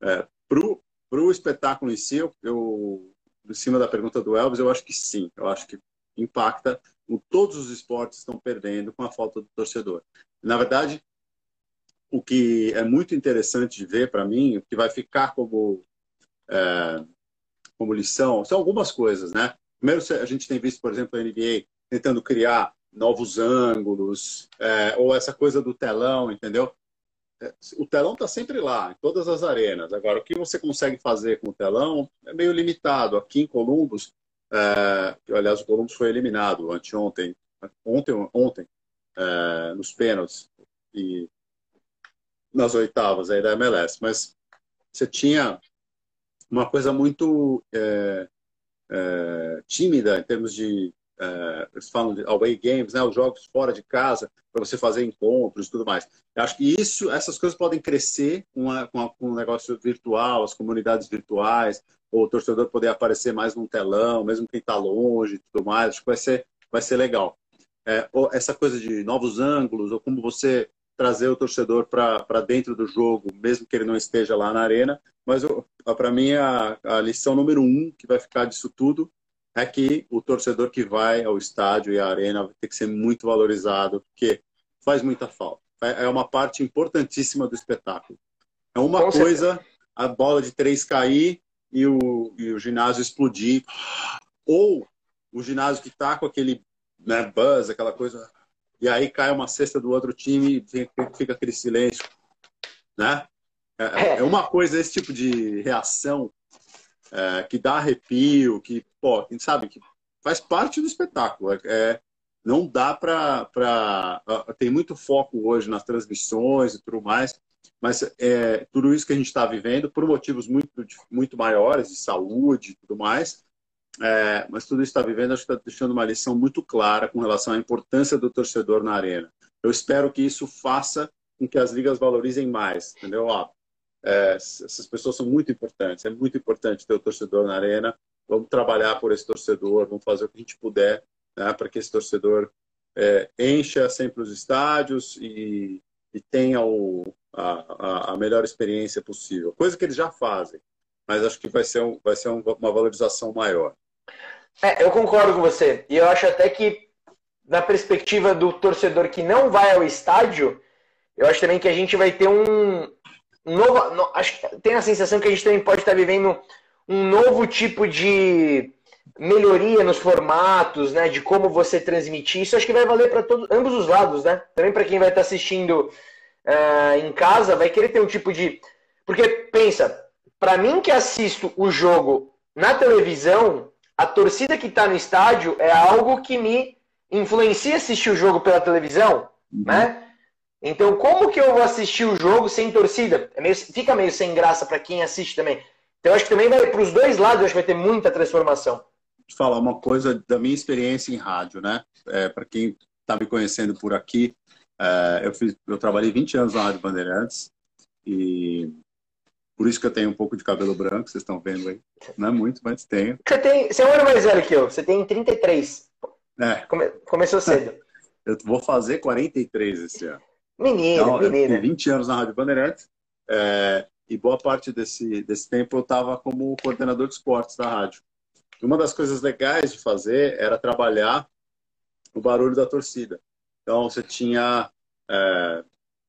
É, para o espetáculo em si, eu, em cima da pergunta do Elvis, eu acho que sim, eu acho que impacta. Todos os esportes estão perdendo com a falta do torcedor. Na verdade, o que é muito interessante de ver para mim, o que vai ficar como é, como lição são algumas coisas, né? Primeiro, a gente tem visto, por exemplo, a NBA tentando criar novos ângulos, é, ou essa coisa do telão, entendeu? É, o telão está sempre lá, em todas as arenas. Agora, o que você consegue fazer com o telão é meio limitado. Aqui em Columbus, é, aliás, o Columbus foi eliminado anteontem, ontem, ontem é, nos pênaltis e nas oitavas aí da MLS. Mas você tinha uma coisa muito é, é, tímida em termos de é, eles falam de away games, né, os jogos fora de casa, para você fazer encontros e tudo mais. Eu acho que isso, essas coisas podem crescer com, a, com, a, com o negócio virtual, as comunidades virtuais, ou o torcedor poder aparecer mais num telão, mesmo quem está longe tudo mais. Acho que vai ser, vai ser legal. É, essa coisa de novos ângulos, ou como você trazer o torcedor para dentro do jogo, mesmo que ele não esteja lá na arena. Mas para mim, a, a lição número um que vai ficar disso tudo é que o torcedor que vai ao estádio e à arena vai ter que ser muito valorizado, porque faz muita falta. É, é uma parte importantíssima do espetáculo. É uma Com coisa certeza. a bola de três cair e o, e o ginásio explodir, ou o ginásio que está com aquele né, buzz, aquela coisa, e aí cai uma cesta do outro time e fica aquele silêncio, né? É, é, é uma coisa, esse tipo de reação é, que dá arrepio, que, pô, quem sabe, que faz parte do espetáculo. É, é não dá para. Tem muito foco hoje nas transmissões e tudo mais, mas é, tudo isso que a gente está vivendo, por motivos muito, muito maiores, de saúde e tudo mais, é, mas tudo isso está vivendo, acho que está deixando uma lição muito clara com relação à importância do torcedor na arena. Eu espero que isso faça com que as ligas valorizem mais, entendeu? Ó, é, essas pessoas são muito importantes, é muito importante ter o torcedor na arena. Vamos trabalhar por esse torcedor, vamos fazer o que a gente puder né, para que esse torcedor é, encha sempre os estádios e, e tenha o, a, a, melhor experiência possível. Coisa que eles já fazem, mas acho que vai ser, um, vai ser uma valorização maior. É, eu concordo com você. E eu acho até que, na perspectiva do torcedor que não vai ao estádio, eu acho também que a gente vai ter um, novo. No, acho tem a sensação que a gente também pode estar vivendo um novo tipo de melhoria nos formatos, né? De como você transmitir. Isso acho que vai valer para ambos os lados, né? Também para quem vai estar assistindo uh, em casa, vai querer ter um tipo de. Porque, pensa, para mim que assisto o jogo na televisão, a torcida que está no estádio é algo que me influencia a assistir o jogo pela televisão, uhum. né? Então, como que eu vou assistir o jogo sem torcida? É meio, fica meio sem graça para quem assiste também. Então, acho que também vai para os dois lados, acho que vai ter muita transformação. Vou falar uma coisa da minha experiência em rádio, né? É, para quem está me conhecendo por aqui, é, eu, fiz, eu trabalhei 20 anos na Rádio Bandeirantes e por isso que eu tenho um pouco de cabelo branco, vocês estão vendo aí. Não é muito, mas tenho. Você, tem, você é um ano mais velho que eu, você tem 33. É. Come, começou cedo. Eu vou fazer 43 esse ano. Menino, então, menino. Eu 20 anos na Rádio Bandeirantes é, e boa parte desse, desse tempo eu estava como coordenador de esportes da rádio. Uma das coisas legais de fazer era trabalhar o barulho da torcida. Então você tinha é,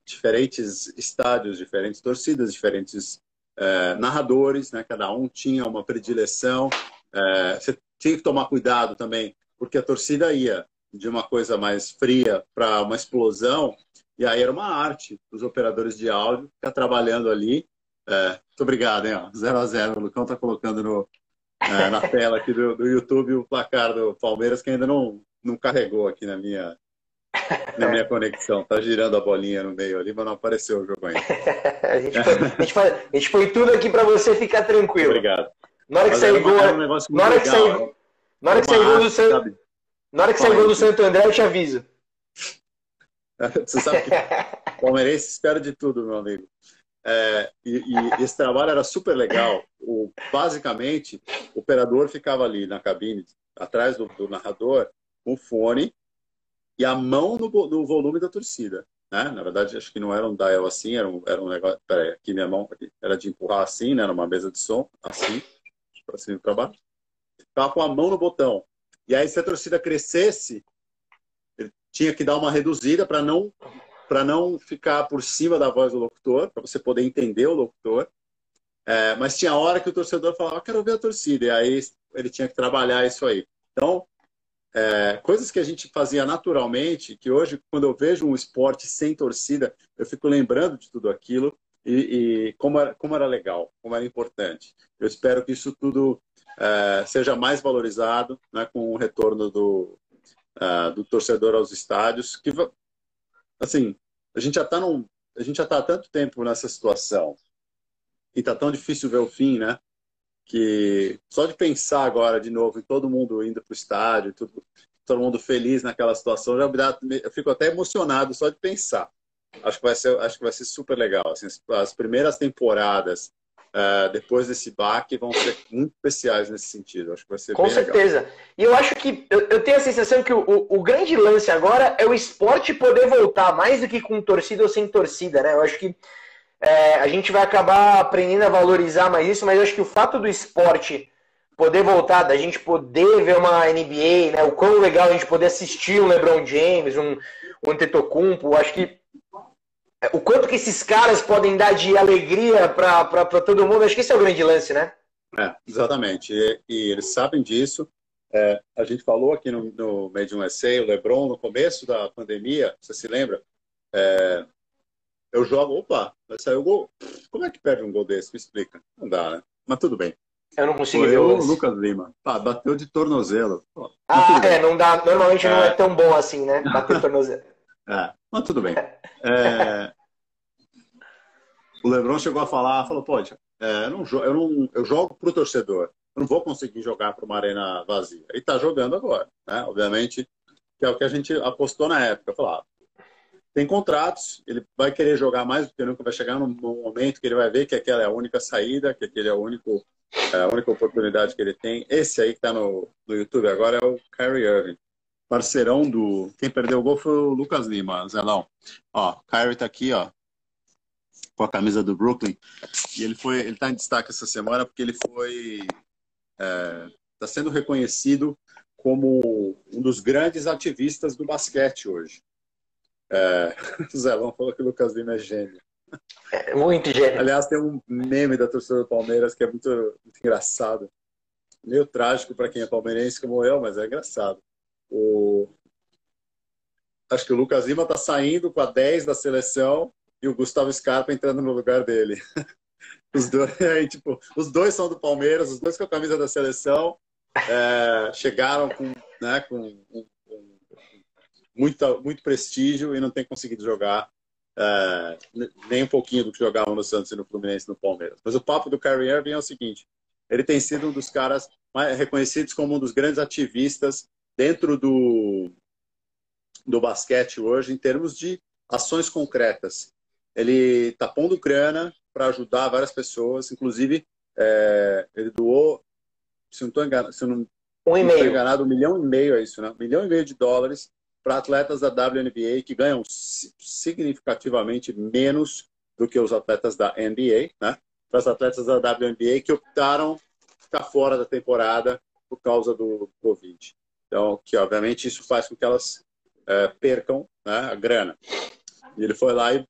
diferentes estádios, diferentes torcidas, diferentes é, narradores, né? Cada um tinha uma predileção. É, você tinha que tomar cuidado também, porque a torcida ia de uma coisa mais fria para uma explosão, e aí era uma arte dos operadores de áudio ficar trabalhando ali. É, muito obrigado, hein? 0 a 0 O Lucão está colocando no, na tela aqui do, do YouTube o placar do Palmeiras, que ainda não, não carregou aqui na minha, na minha conexão. Tá girando a bolinha no meio ali, mas não apareceu o jogo ainda. a, gente foi, a, gente foi, a gente foi tudo aqui para você ficar tranquilo. Obrigado. Na hora que sair gol, um na hora que sair, na hora que sair gol do Santo, na hora que gol do Santo André, eu te aviso. Você sabe que palmeirense espera de tudo, meu amigo. É, e, e, esse trabalho era super legal. O, basicamente, o operador ficava ali na cabine, atrás do, do narrador, com fone e a mão no, no volume da torcida. Né? Na verdade, acho que não era um dial assim, era um, era um negócio. Peraí, aqui minha mão era de empurrar assim, né? Numa mesa de som, assim, para cima e para baixo. Ficava com a mão no botão. E aí, se a torcida crescesse, ele tinha que dar uma reduzida para não para não ficar por cima da voz do locutor, para você poder entender o locutor. É, mas tinha hora que o torcedor falava, quero ver a torcida, e aí ele tinha que trabalhar isso aí. Então, é, coisas que a gente fazia naturalmente, que hoje, quando eu vejo um esporte sem torcida, eu fico lembrando de tudo aquilo e, e como, era, como era legal, como era importante. Eu espero que isso tudo é, seja mais valorizado né, com o retorno do, uh, do torcedor aos estádios, que assim, a gente já está a gente já está há tanto tempo nessa situação e está tão difícil ver o fim, né? Que só de pensar agora de novo em todo mundo indo para o estádio, tudo, todo mundo feliz naquela situação, já me dá, eu fico até emocionado só de pensar. Acho que vai ser, acho que vai ser super legal. Assim, as primeiras temporadas uh, depois desse baque vão ser muito especiais nesse sentido. Acho que vai ser Com certeza. Legal. E eu acho que eu, eu, tenho a sensação que o, o, o, grande lance agora é o esporte poder voltar, mais do que com torcida ou sem torcida, né? Eu acho que é, a gente vai acabar aprendendo a valorizar mais isso, mas eu acho que o fato do esporte poder voltar, da gente poder ver uma NBA, né? O quão legal a gente poder assistir um LeBron James, um, um Antetokounmpo, acho que o quanto que esses caras podem dar de alegria para todo mundo, acho que esse é o grande lance, né? É, exatamente. E, e eles sabem disso. É, a gente falou aqui no, no in USA, o LeBron, no começo da pandemia, você se lembra? É, eu jogo, opa, vai sair o gol. Como é que perde um gol desse? Me explica. Não dá, né? Mas tudo bem. Eu não consigo Foi ver o Lucas Lima. Pá, bateu de tornozelo. Pô, ah, é, não dá. Normalmente não é tão bom assim, né? Bater de tornozelo. É, mas tudo bem. É, o Lebron chegou a falar, falou, pô, é, eu, não, eu, não, eu jogo para o torcedor, eu não vou conseguir jogar para uma arena vazia. E está jogando agora, né? Obviamente, que é o que a gente apostou na época. Falar, ah, tem contratos, ele vai querer jogar mais do que nunca, vai chegar num, momento que ele vai ver que aquela é a única saída, que aquele é, o único, é a única oportunidade que ele tem. Esse aí que está no, no YouTube agora é o Kyrie Irving parceirão do. Quem perdeu o gol foi o Lucas Lima, Zelão. Ó, Kyrie tá aqui, ó com a camisa do Brooklyn. E ele foi, ele está em destaque essa semana porque ele foi está é, tá sendo reconhecido como um dos grandes ativistas do basquete hoje. É, o Zelão falou que o Lucas Lima é gênio. É, muito gênio. Aliás, tem um meme da torcida do Palmeiras que é muito, muito engraçado. Meio trágico para quem é palmeirense como eu, mas é engraçado. O... Acho que o Lucas Lima está saindo com a 10 da seleção e o Gustavo Scarpa entrando no lugar dele. Os dois, aí, tipo, os dois são do Palmeiras, os dois com a camisa da seleção, é, chegaram com, né, com, com muita, muito prestígio e não tem conseguido jogar é, nem um pouquinho do que jogavam no Santos e no Fluminense e no Palmeiras. Mas o papo do Kyrie Irving é o seguinte: ele tem sido um dos caras mais reconhecidos como um dos grandes ativistas dentro do, do basquete hoje, em termos de ações concretas ele está pondo grana para ajudar várias pessoas, inclusive é, ele doou, se não estou enganado, se não um estou enganado, um milhão e meio é isso, né? Um milhão e meio de dólares para atletas da WNBA que ganham significativamente menos do que os atletas da NBA, né? Para os atletas da WNBA que optaram ficar fora da temporada por causa do Covid. Então, que obviamente isso faz com que elas é, percam né, a grana. E ele foi lá e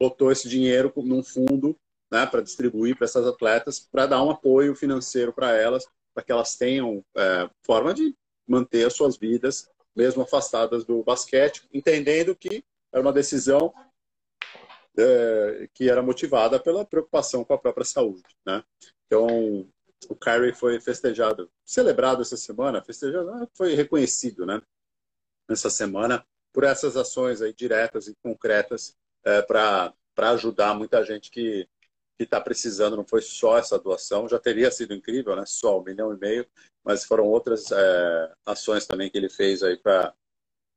botou esse dinheiro num fundo né, para distribuir para essas atletas, para dar um apoio financeiro para elas, para que elas tenham é, forma de manter as suas vidas, mesmo afastadas do basquete, entendendo que era uma decisão é, que era motivada pela preocupação com a própria saúde. Né? Então, o Kyrie foi festejado, celebrado essa semana, festejado, ah, foi reconhecido né, nessa semana por essas ações aí diretas e concretas é, para ajudar muita gente que está precisando. Não foi só essa doação, já teria sido incrível, né? Só um milhão e meio, mas foram outras é, ações também que ele fez aí para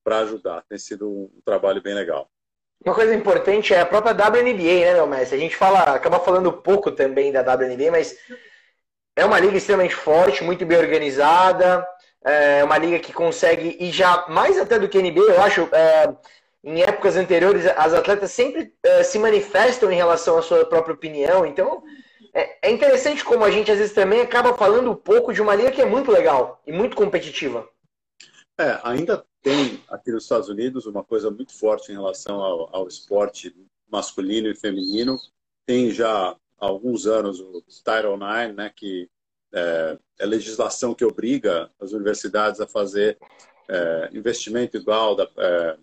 ajudar. Tem sido um trabalho bem legal. Uma coisa importante é a própria WNBA, né, meu mestre? A gente fala, acaba falando pouco também da WNBA, mas é uma liga extremamente forte, muito bem organizada, é uma liga que consegue, e já mais até do que NBA, eu acho, é, em épocas anteriores, as atletas sempre uh, se manifestam em relação à sua própria opinião. Então, é, é, interessante como a gente às vezes também acaba falando um pouco de uma liga que é muito legal e muito competitiva. É, ainda tem aqui nos Estados Unidos uma coisa muito forte em relação ao, ao esporte masculino e feminino. Tem já alguns anos o Title IX, né, que é, é legislação que obriga as universidades a fazer é, investimento igual da, é,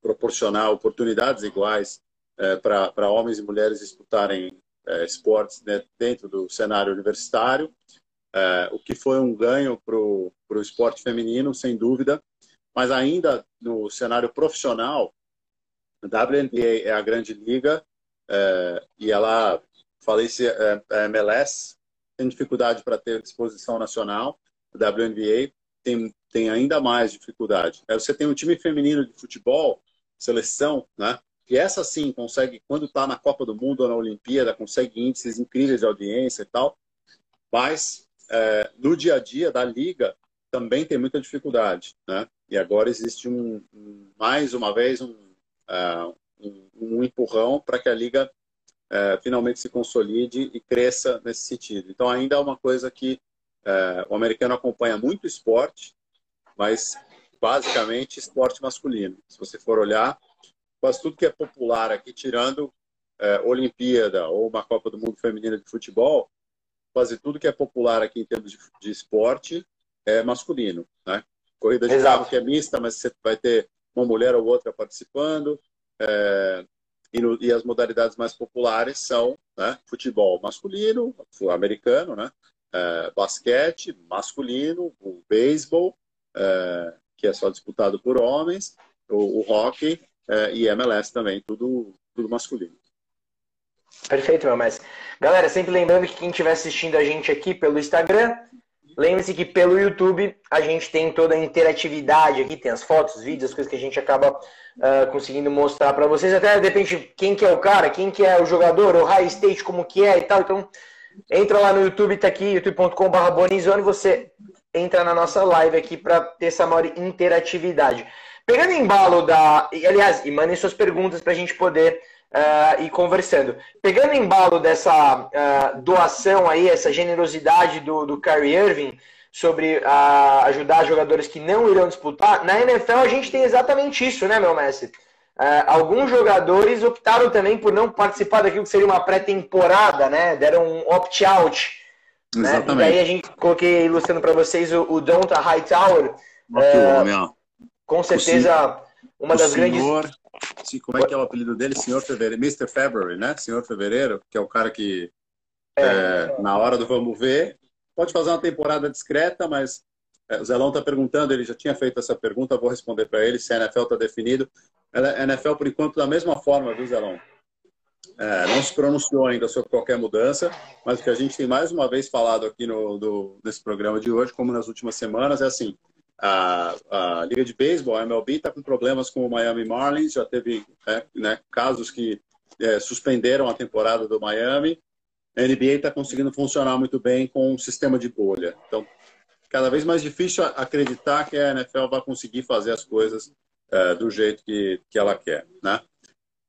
proporcionar oportunidades iguais é, para homens e mulheres disputarem é, esportes né, dentro do cenário universitário, é, o que foi um ganho para o esporte feminino, sem dúvida, mas ainda no cenário profissional, a WNBA é a grande liga é, e ela, falei se é, a MLS tem dificuldade para ter exposição nacional, a WNBA tem tem ainda mais dificuldade. Aí você tem um time feminino de futebol, seleção, né? Que essa sim consegue, quando está na Copa do Mundo ou na Olimpíada, consegue índices incríveis de audiência e tal. Mas é, no dia a dia da liga também tem muita dificuldade, né? E agora existe um, um mais uma vez um, uh, um, um empurrão para que a liga uh, finalmente se consolide e cresça nesse sentido. Então ainda é uma coisa que uh, o americano acompanha muito esporte, mas basicamente esporte masculino. Se você for olhar, quase tudo que é popular aqui, tirando Olimpíada ou uma Copa do Mundo Feminina de Futebol, quase tudo que é popular aqui em termos de, de esporte é masculino, né? Corrida de Exato. carro que é mista, mas você vai ter uma mulher ou outra participando. É, e, no, e, as modalidades mais populares são né, futebol masculino, americano, né, é, basquete masculino, o beisebol, é, que é só disputado por homens, o, o hockey é, e MLS também, tudo, tudo masculino. Perfeito, meu mestre. Galera, sempre lembrando que quem estiver assistindo a gente aqui pelo Instagram, lembre-se que pelo YouTube a gente tem toda a interatividade aqui, tem as fotos, vídeos, as coisas que a gente acaba uh, conseguindo mostrar para vocês. Até de repente, quem que é o cara, quem que é o jogador, o high state, como que é e tal. Então, entra lá no YouTube, tá aqui, youtube.com.br Bonizone, você entra na nossa live aqui para ter essa maior interatividade. Pegando embalo da. Aliás, e mandem suas perguntas para a gente poder uh, e conversando. Pegando embalo dessa uh, doação aí, essa generosidade do, do Kyrie Irving sobre uh, ajudar jogadores que não irão disputar, na NFL a gente tem exatamente isso, né, meu mestre? alguns jogadores optaram também por não participar daquilo que seria uma pré-temporada, né? Deram um opt-out. Né? E daí a gente coloquei ilustrando para vocês o, o Donta Hightower. Uh, com certeza, uma das senhor, grandes como é que é o apelido dele? Senhor Fevereiro, Mr. February, né? Senhor Fevereiro, que é o cara que, é. É, na hora do vamos ver, pode fazer uma temporada discreta, mas é, o Zelão está perguntando, ele já tinha feito essa pergunta, vou responder para ele se a NFL está definido. A NFL, por enquanto, da mesma forma, viu, Zelão? É, não se pronunciou ainda sobre qualquer mudança, mas o que a gente tem mais uma vez falado aqui no, do, nesse programa de hoje, como nas últimas semanas, é assim: a, a Liga de Beisebol, a MLB, está com problemas com o Miami Marlins, já teve é, né, casos que é, suspenderam a temporada do Miami. A NBA está conseguindo funcionar muito bem com um sistema de bolha. Então, cada vez mais difícil acreditar que a NFL vai conseguir fazer as coisas é, do jeito que, que ela quer. Né?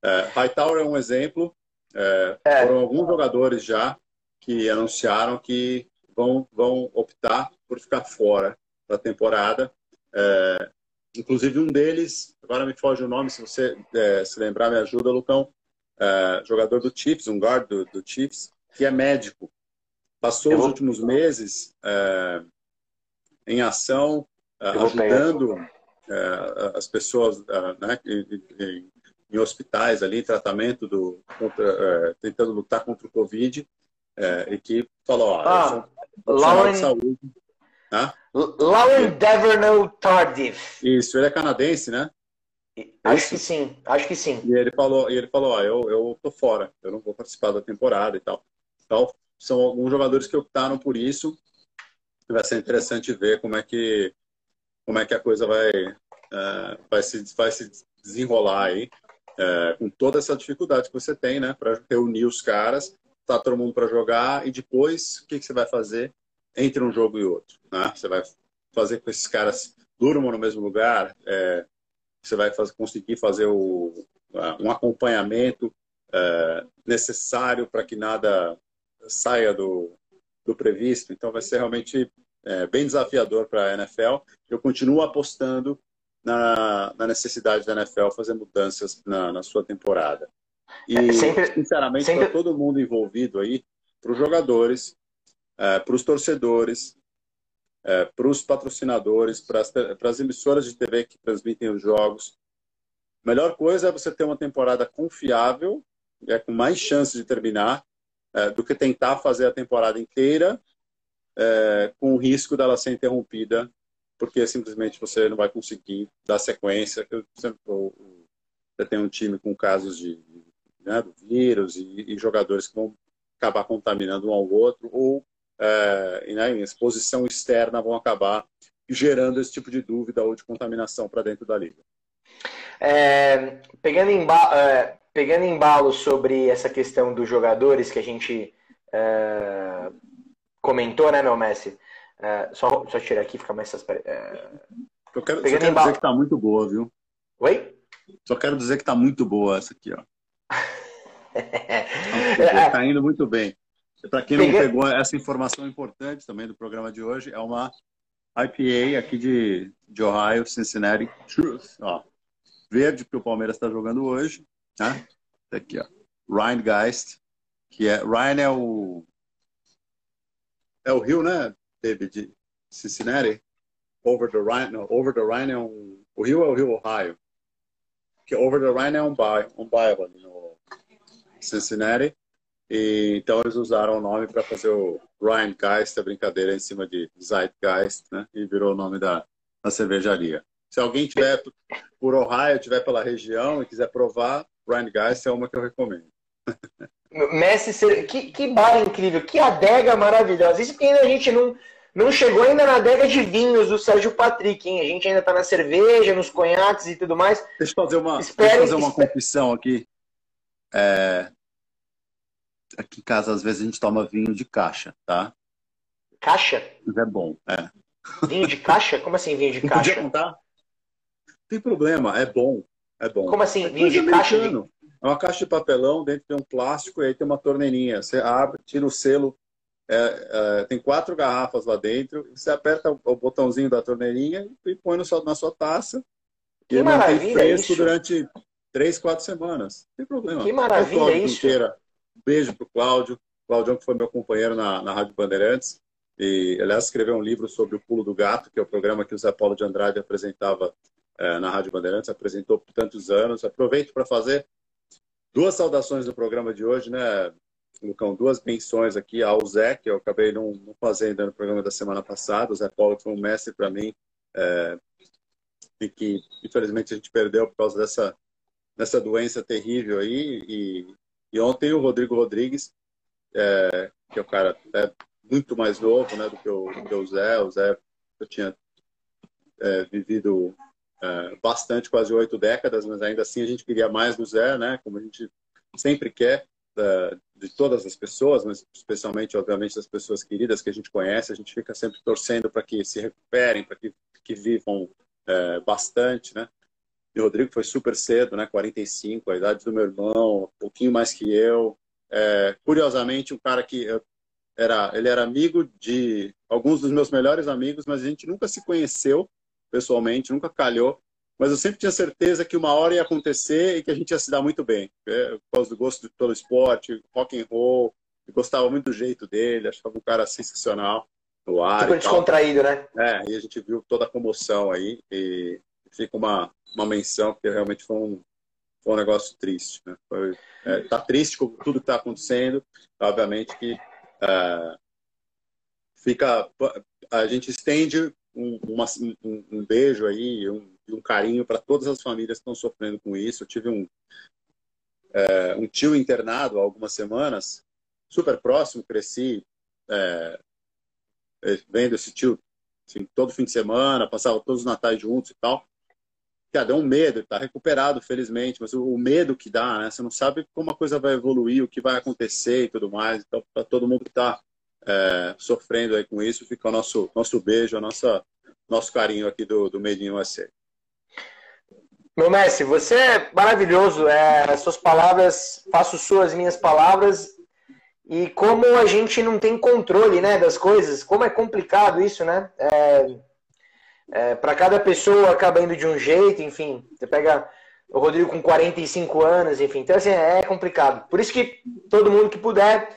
É, Hightower é um exemplo. É, é. Foram alguns jogadores já que anunciaram que vão, vão optar por ficar fora da temporada. É, inclusive um deles, agora me foge o nome, se você é, se lembrar, me ajuda, Lucão, é, jogador do Chiefs, um guard do, do, Chiefs, que é médico. Passou os últimos meses é, em ação, ajudando as pessoas né, em, em, hospitais ali, tratamento do, contra, tentando lutar contra o Covid, e que falou, ó, ah, Lauren, de saúde. Né? Lauren Tardif. Isso, ele é canadense, né? Acho que sim, acho que sim. E ele falou, e ele falou, ó, eu, eu tô fora, eu não vou participar da temporada e tal. Então, são alguns jogadores que optaram por isso. Vai ser interessante ver como é que, como é que a coisa vai, uh, vai, se, vai se desenrolar aí, uh, com toda essa dificuldade que você tem, né, para reunir os caras, tá todo mundo para jogar e depois o que, que você vai fazer entre um jogo e outro. Né? Você vai fazer com esses caras durmam no mesmo lugar, é, você vai fazer, conseguir fazer o, um acompanhamento é, necessário para que nada saia do, do previsto. Então vai ser realmente é, bem desafiador para a NFL. Eu continuo apostando na, na, necessidade da NFL fazer mudanças na, na sua temporada. E, é, sempre, sinceramente, sempre... para todo mundo envolvido aí, para os jogadores, é, para os torcedores, é, para os patrocinadores, para as, emissoras de TV que transmitem os jogos. A melhor coisa é você ter uma temporada confiável, é, com mais chances de terminar, é, do que tentar fazer a temporada inteira é, com o risco dela ser interrompida, porque simplesmente você não vai conseguir dar sequência. Você, você tem um time com casos de, né, do vírus e, e jogadores que vão acabar contaminando um ao outro, ou é, né, em exposição externa vão acabar gerando esse tipo de dúvida ou de contaminação para dentro da liga. É, pegando, embalo, é, pegando sobre essa questão dos jogadores que a gente é, comentou, né, meu Messi? É, só, só tirar aqui, fica mais. É, eu quero, só quero dizer que tá muito boa, viu? Oi? Só quero dizer que tá muito boa essa aqui, ó. tá, indo muito bem. Para quem não pegou essa informação importante também do programa de hoje, é uma IPA aqui de, de Ohio, Cincinnati Truth. Ó, verde, que o Palmeiras está jogando hoje. Né? Tá aqui, ó. Ryan Geist, que é. Ryan é o. É o rio, né, De Cincinnati? Over the Rhine. Não, Over the Rhine é um. O rio é o rio Ohio. Que Over the Rhine é um bairro, um bairro ali no Cincinnati. E, então eles usaram o nome para fazer o Ryan Geist, a brincadeira em cima de Zeitgeist, né? E virou o nome da, da cervejaria. Se alguém tiver por Ohio, tiver pela região e quiser provar, Ryan Geist é uma que eu recomendo. Messi, que, que bar incrível, que adega maravilhosa. Isso que ainda a gente não, não chegou ainda na adega de vinhos do Sérgio Patrick, hein? A gente ainda tá na cerveja, nos conhaques e tudo mais. Deixa eu fazer uma, espere, fazer uma espere... confissão aqui. É, aqui em casa, às vezes, a gente toma vinho de caixa, tá? Caixa? Mas é bom, é. Vinho de caixa? Como assim vinho de Não caixa? Podia contar? Tem problema, é bom. É bom. Como assim? É vinho de caixa? De... É uma caixa de papelão, dentro tem um plástico e aí tem uma torneirinha. Você abre, tira o selo, é, é, tem quatro garrafas lá dentro, você aperta o, botãozinho da torneirinha e põe no, na sua taça. Que e mantém fresco isso. durante três, quatro semanas. Não tem problema. Que maravilha isso. Inteira. Beijo pro Cláudio. Cláudio que foi meu companheiro na, na Rádio Bandeirantes. E, aliás, escreveu um livro sobre o Pulo do Gato, que é o programa que o Zé Paulo de Andrade apresentava é, na Rádio Bandeirantes, apresentou por tantos anos. Aproveito para fazer duas saudações do programa de hoje, né, Lucão? Duas menções aqui ao Zé, que eu acabei não, não fazendo no programa da semana passada. O Zé Paulo foi um mestre para mim, é, e que infelizmente a gente perdeu por causa dessa, dessa doença terrível aí. E, e ontem o Rodrigo Rodrigues, é, que é o cara é muito mais novo né, do, que o, do que o Zé. O Zé, eu tinha é, vivido é, bastante, quase oito décadas, mas ainda assim a gente queria mais do Zé, né? Como a gente sempre quer é, de todas as pessoas, mas especialmente, obviamente, das pessoas queridas que a gente conhece. A gente fica sempre torcendo para que se recuperem, para que, que vivam é, bastante, né? E o Rodrigo foi super cedo, né? 45, a idade do meu irmão, um pouquinho mais que eu. É, curiosamente, um cara que era, ele era amigo de alguns dos meus melhores amigos, mas a gente nunca se conheceu pessoalmente, nunca calhou. Mas eu sempre tinha certeza que uma hora ia acontecer e que a gente ia se dar muito bem. Né? Por causa do gosto pelo esporte, rock and roll, eu gostava muito do jeito dele, achava um cara sensacional no ar. Super descontraído, né? É, e a gente viu toda a comoção aí. E fica uma, uma menção, porque realmente foi um, foi um negócio triste. Né? Foi, é, tá triste com tudo que está acontecendo. Obviamente que é, fica. A gente estende um, uma, um, um beijo aí, um, um carinho para todas as famílias que estão sofrendo com isso. Eu tive um, é, um tio internado há algumas semanas, super próximo, cresci é, vendo esse tio assim, todo fim de semana, passava todos os natais juntos e tal cara, deu um medo, ele tá recuperado, felizmente, mas o, o, medo que dá, né? Você não sabe como a coisa vai evoluir, o que vai acontecer e tudo mais. Então, para todo mundo que está é, sofrendo aí com isso, fica o nosso, nosso beijo, a nossa, nosso carinho aqui do, do Made in USA. Meu mestre, você é maravilhoso. É, suas palavras, faço suas minhas palavras. E como a gente não tem controle né, das coisas, como é complicado isso, né? É, é, para cada pessoa acaba indo de um jeito, enfim. Você pega o Rodrigo com 45 anos, enfim. Então, assim, é complicado. Por isso que todo mundo que puder,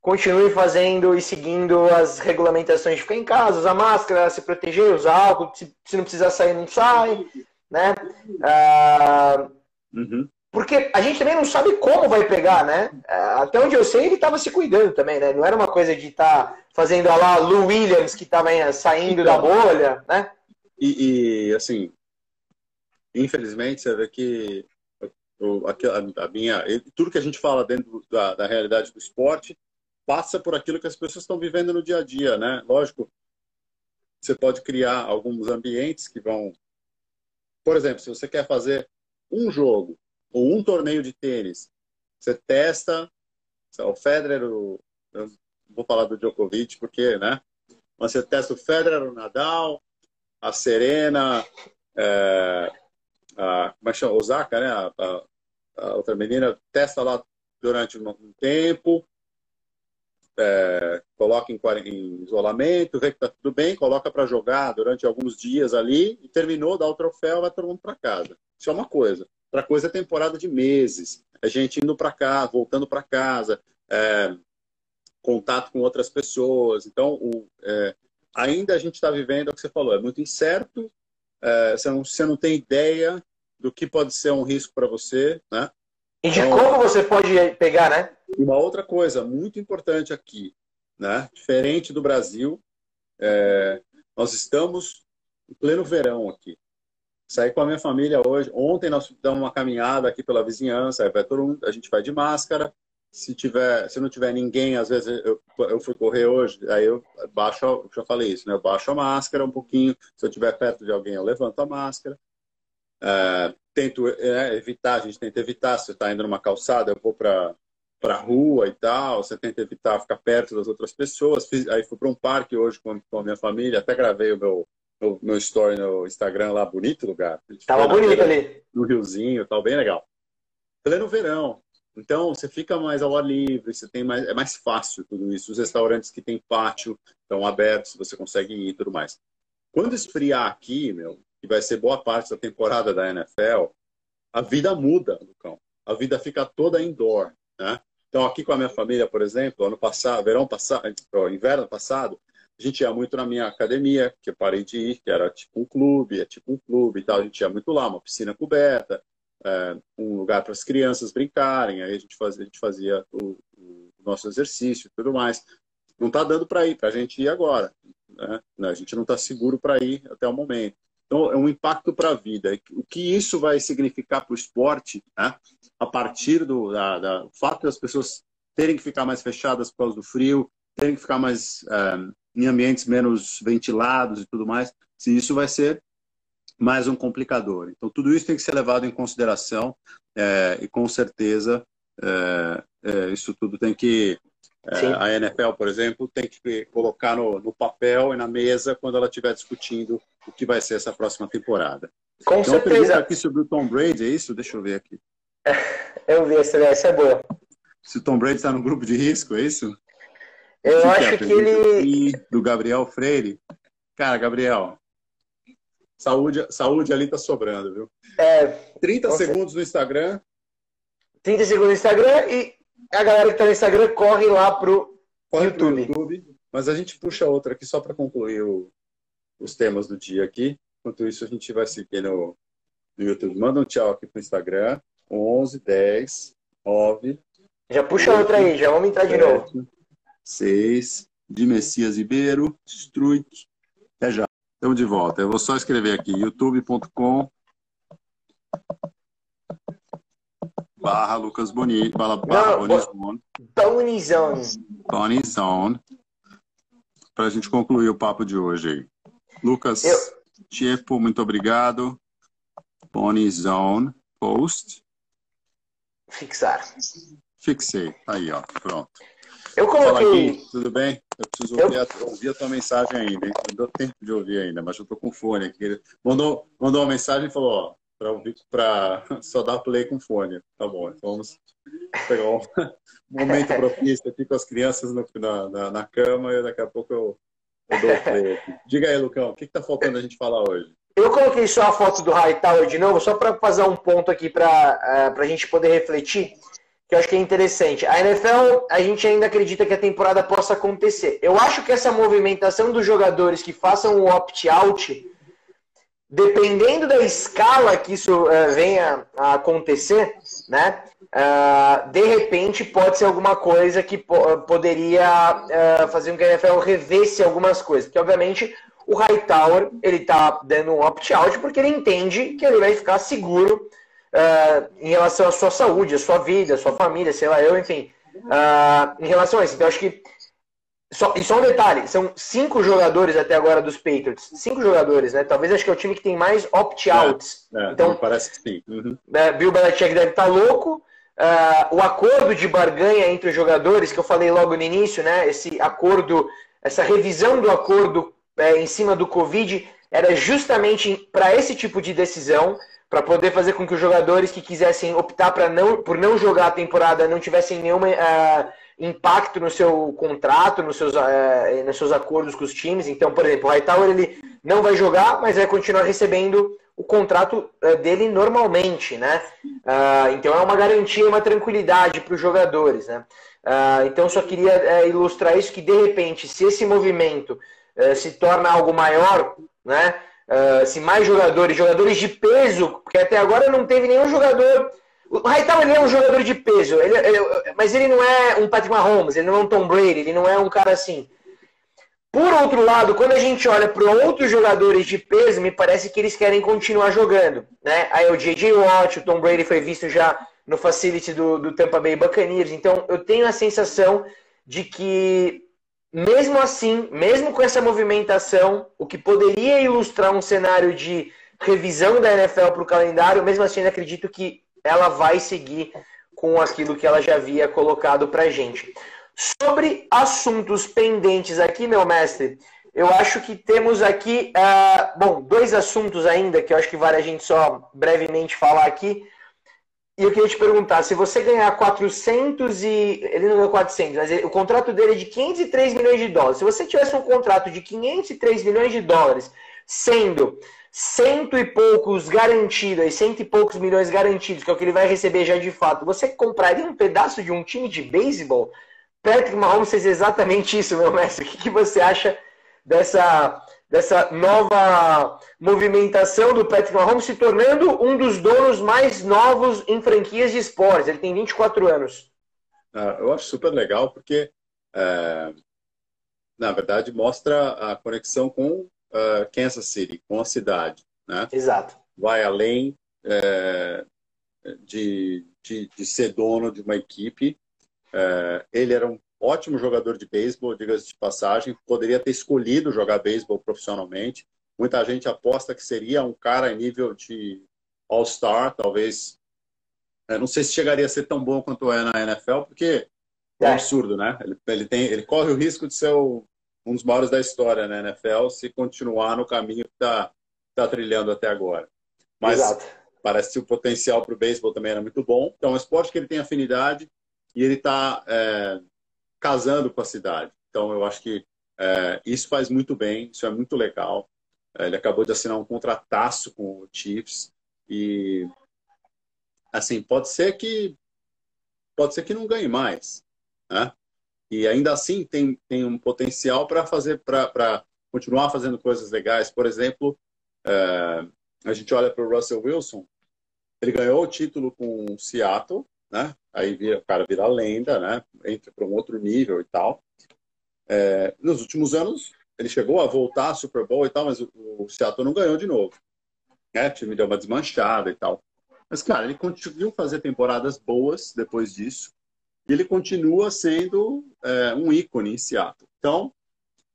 continue fazendo e seguindo as regulamentações de ficar em casa, usar máscara, se proteger, usar álcool, se, se não precisar sair, não sai, né? Ah, uhum. Porque a gente também não sabe como vai pegar, né? Ah, até onde eu sei, ele estava se cuidando também, né? Não era uma coisa de estar tá fazendo a lá Lou Williams, que estava saindo então, da bolha, né? E, e, assim, infelizmente, você vê que a, a, minha, tudo que a gente fala dentro da, da realidade do esporte passa por aquilo que as pessoas estão vivendo no dia a dia, né? Lógico, você pode criar alguns ambientes que vão. Por exemplo, se você quer fazer um jogo ou um torneio de tênis, você testa o Federer, o, eu vou falar do Djokovic porque, né? Mas você testa o Federer, o Nadal, a Serena, é, a, como é chama? Osaka, né? A, a, a, outra menina testa lá durante um tempo, é, coloca em, em, isolamento, vê que tá tudo bem, coloca para jogar durante alguns dias ali e terminou, dá o troféu, vai todo mundo para casa. Isso é uma coisa. Outra coisa é temporada de meses, é gente indo para cá, voltando para casa, é, contato com outras pessoas. Então, o, é, ainda a gente está vivendo é o que você falou, é muito incerto, é, você, não, você não tem ideia do que pode ser um risco para você, né? E de então, como você pode pegar, né? Uma outra coisa muito importante aqui, né? Diferente do Brasil, é, nós estamos em pleno verão aqui. Saí com a minha família hoje. Ontem nós damos uma caminhada aqui pela vizinhança. Vai todo mundo, a gente vai de máscara. Se tiver, se não tiver ninguém, às vezes eu, eu fui correr hoje, aí eu baixo, já falei isso, né? Eu baixo a máscara um pouquinho. Se eu estiver perto de alguém, eu levanto a máscara. É, tento é, evitar, a gente tenta evitar. Se está indo numa calçada, eu vou para para rua e tal, você tenta evitar ficar perto das outras pessoas. Fiz, aí fui para um parque hoje com, com, a minha família, até gravei o meu, meu, meu story no Instagram lá, bonito lugar. Tava bonito ali. No riozinho, tal, bem legal. Falei no verão, então você fica mais ao ar livre, você tem mais, é mais fácil tudo isso. Os restaurantes que tem pátio estão abertos, você consegue ir e tudo mais. Quando esfriar aqui, meu, que vai ser boa parte da temporada da NFL, a vida muda, Lucão. A vida fica toda indoor, né? Então, aqui com a minha família, por exemplo, ano passado, verão passado, inverno passado, a gente ia muito na minha academia, que eu parei de ir, que era tipo um clube, é tipo um clube e tal. A gente ia muito lá, uma piscina coberta, é, um lugar para as crianças brincarem. Aí a gente fazia, a gente fazia o, o nosso exercício e tudo mais. Não está dando para ir, para a gente ir agora. Né? A gente não está seguro para ir até o momento. Então, é um impacto para a vida. O que isso vai significar para o esporte, né? A partir do da, da, fato das pessoas terem que ficar mais fechadas por causa do frio, terem que ficar mais é, em ambientes menos ventilados e tudo mais, se isso vai ser mais um complicador. Então, tudo isso tem que ser levado em consideração é, e, com certeza, é, é isso tudo tem que. A NFL, por exemplo, tem que colocar no, no, papel e na mesa quando ela estiver discutindo o que vai ser essa próxima temporada. Com então, certeza. aqui sobre o Tom Brady, é isso? Deixa eu ver aqui. Eu vi, essa, essa é boa. Se o Tom Brady está no grupo de risco, é isso? Eu acho que, que ele. Do Gabriel Freire. Cara, Gabriel, saúde, saúde ali tá sobrando, viu? É. 30 segundos no Instagram. 30 segundos no Instagram e a galera que tá no Instagram corre lá pro corre YouTube. Pro YouTube. Mas a gente puxa outra aqui só para concluir o, os temas do dia aqui. Enquanto isso, a gente vai seguir no, no YouTube. Manda um tchau aqui pro Instagram. 11, 10, 9. Já puxa 8, outra aí, já vamos entrar 7, de novo. 6, de Messias Ribeiro, Struik. Até já. Estamos de volta. Eu vou só escrever aqui, youtube.com barra Lucas Boni, barra, barra Bonizone. Bonizone. Bonizone. Para a gente concluir o papo de hoje aí. Lucas Eu... Tiepo, muito obrigado. Bonizone, post. Fixar. Fixei. Aí, ó. Pronto. Eu coloquei. Aqui, tudo bem? Eu preciso ouvir, eu... A, ouvir, a, tua mensagem ainda, hein? Não deu tempo de ouvir ainda, mas eu tô com fone aqui. Ele mandou, mandou uma mensagem e falou, ó, para ouvir, para só dar play com fone. Tá bom, então vamos pegar um momento propício aqui com as crianças no, na, na, na, cama e daqui a pouco eu, eu dou play aqui. Diga aí, Lucão, o que, que tá faltando a gente falar hoje? Eu coloquei só a foto do Hightower de novo, só para fazer um ponto aqui para uh, a gente poder refletir, que eu acho que é interessante. A NFL, a gente ainda acredita que a temporada possa acontecer. Eu acho que essa movimentação dos jogadores que façam o opt-out, dependendo da escala que isso uh, venha a acontecer, né? Uh, de repente pode ser alguma coisa que po poderia fazer com que a NFL revesse algumas coisas. Porque, obviamente, o Hightower, ele tá dando um opt-out porque ele entende que ele vai ficar seguro uh, em relação à sua saúde, à sua vida, à sua família, sei lá, eu, enfim, uh, em relação a isso. Então, acho que só, e só um detalhe, são cinco jogadores até agora dos Patriots. Cinco jogadores, né? Talvez acho que é o time que tem mais opt-outs. É, é, então, parece que sim. Uhum. É, Bill Belichick deve estar tá louco. Uh, o acordo de barganha entre os jogadores, que eu falei logo no início, né? Esse acordo, essa revisão do acordo é, em cima do Covid era justamente para esse tipo de decisão, para poder fazer com que os jogadores que quisessem optar não, por não jogar a temporada não tivessem nenhuma. Uh, impacto no seu contrato, nos seus, é, nos seus acordos com os times. Então, por exemplo, o Hightower ele não vai jogar, mas vai continuar recebendo o contrato é, dele normalmente, né? Uh, então é uma garantia, uma tranquilidade para os jogadores, né? Uh, então só queria é, ilustrar isso que de repente, se esse movimento se torna algo maior, né? se mais jogadores, jogadores de peso, porque até agora não teve nenhum jogador o Hightower ele é um jogador de peso, ele, ele, mas ele não é um Patrick Mahomes, ele não é um Tom Brady, ele não é um cara assim. Por outro lado, quando a gente olha para outros jogadores de peso, me parece que eles querem continuar jogando. Né? Aí o J.J. Watt, o Tom Brady foi visto já no facility do, do Tampa Bay Buccaneers. Então eu tenho a sensação de que, mesmo assim, mesmo com essa movimentação, o que poderia ilustrar um cenário de revisão da NFL para o calendário, mesmo assim, acredito que ela vai seguir com aquilo que ela já havia colocado para gente. Sobre assuntos pendentes aqui, meu mestre, eu acho que temos aqui, uh, bom, dois assuntos ainda que eu acho que vale a gente só brevemente falar aqui. E eu queria te perguntar, se você ganhar 400 e... Ele não ganhou 400, mas o contrato dele é de 503 milhões de dólares. Se você tivesse um contrato de 503 milhões de dólares, sendo cento e poucos garantidos, cento e poucos milhões garantidos, que é o que ele vai receber já de fato, você compraria um pedaço de um time de beisebol? Patrick Mahomes fez exatamente isso, meu mestre. O que, que você acha dessa, dessa nova movimentação do Patrick Mahomes se tornando um dos donos mais novos em franquias de esportes? Ele tem 24 anos. Ah, eu acho super legal porque, é, na verdade, mostra a conexão com uh, Kansas City, com a cidade. Né? Exato. Vai além é, de, de, de, ser dono de uma equipe. É, ele era um ótimo jogador de beisebol, diga-se de passagem, poderia ter escolhido jogar beisebol profissionalmente. Muita gente aposta que seria um cara em nível de All-Star, talvez. Eu não sei se chegaria a ser tão bom quanto é na NFL, porque é, é absurdo, né? Ele, ele, tem, ele corre o risco de ser o um dos maiores da história na NFL se continuar no caminho que está tá trilhando até agora. Mas Exato. parece que o potencial para o beisebol também era muito bom. Então, é um esporte que ele tem afinidade e ele está é, casando com a cidade. Então, eu acho que é, isso faz muito bem, isso é muito legal. É, ele acabou de assinar um contrataço com o Chiefs e assim pode ser que pode ser que não ganhe mais, né? e ainda assim tem, tem um potencial para fazer para continuar fazendo coisas legais. Por exemplo, é, a gente olha para o Russell Wilson, ele ganhou o título com o Seattle, né? Aí vira, o cara vira lenda, né? Entra para um outro nível e tal. É, nos últimos anos, ele chegou a voltar a Super Bowl e tal, mas o, o Seattle não ganhou de novo. Né? O time deu uma desmanchada e tal. Mas, cara, ele conseguiu fazer temporadas boas depois disso e ele continua sendo é, um ícone em Seattle. Então,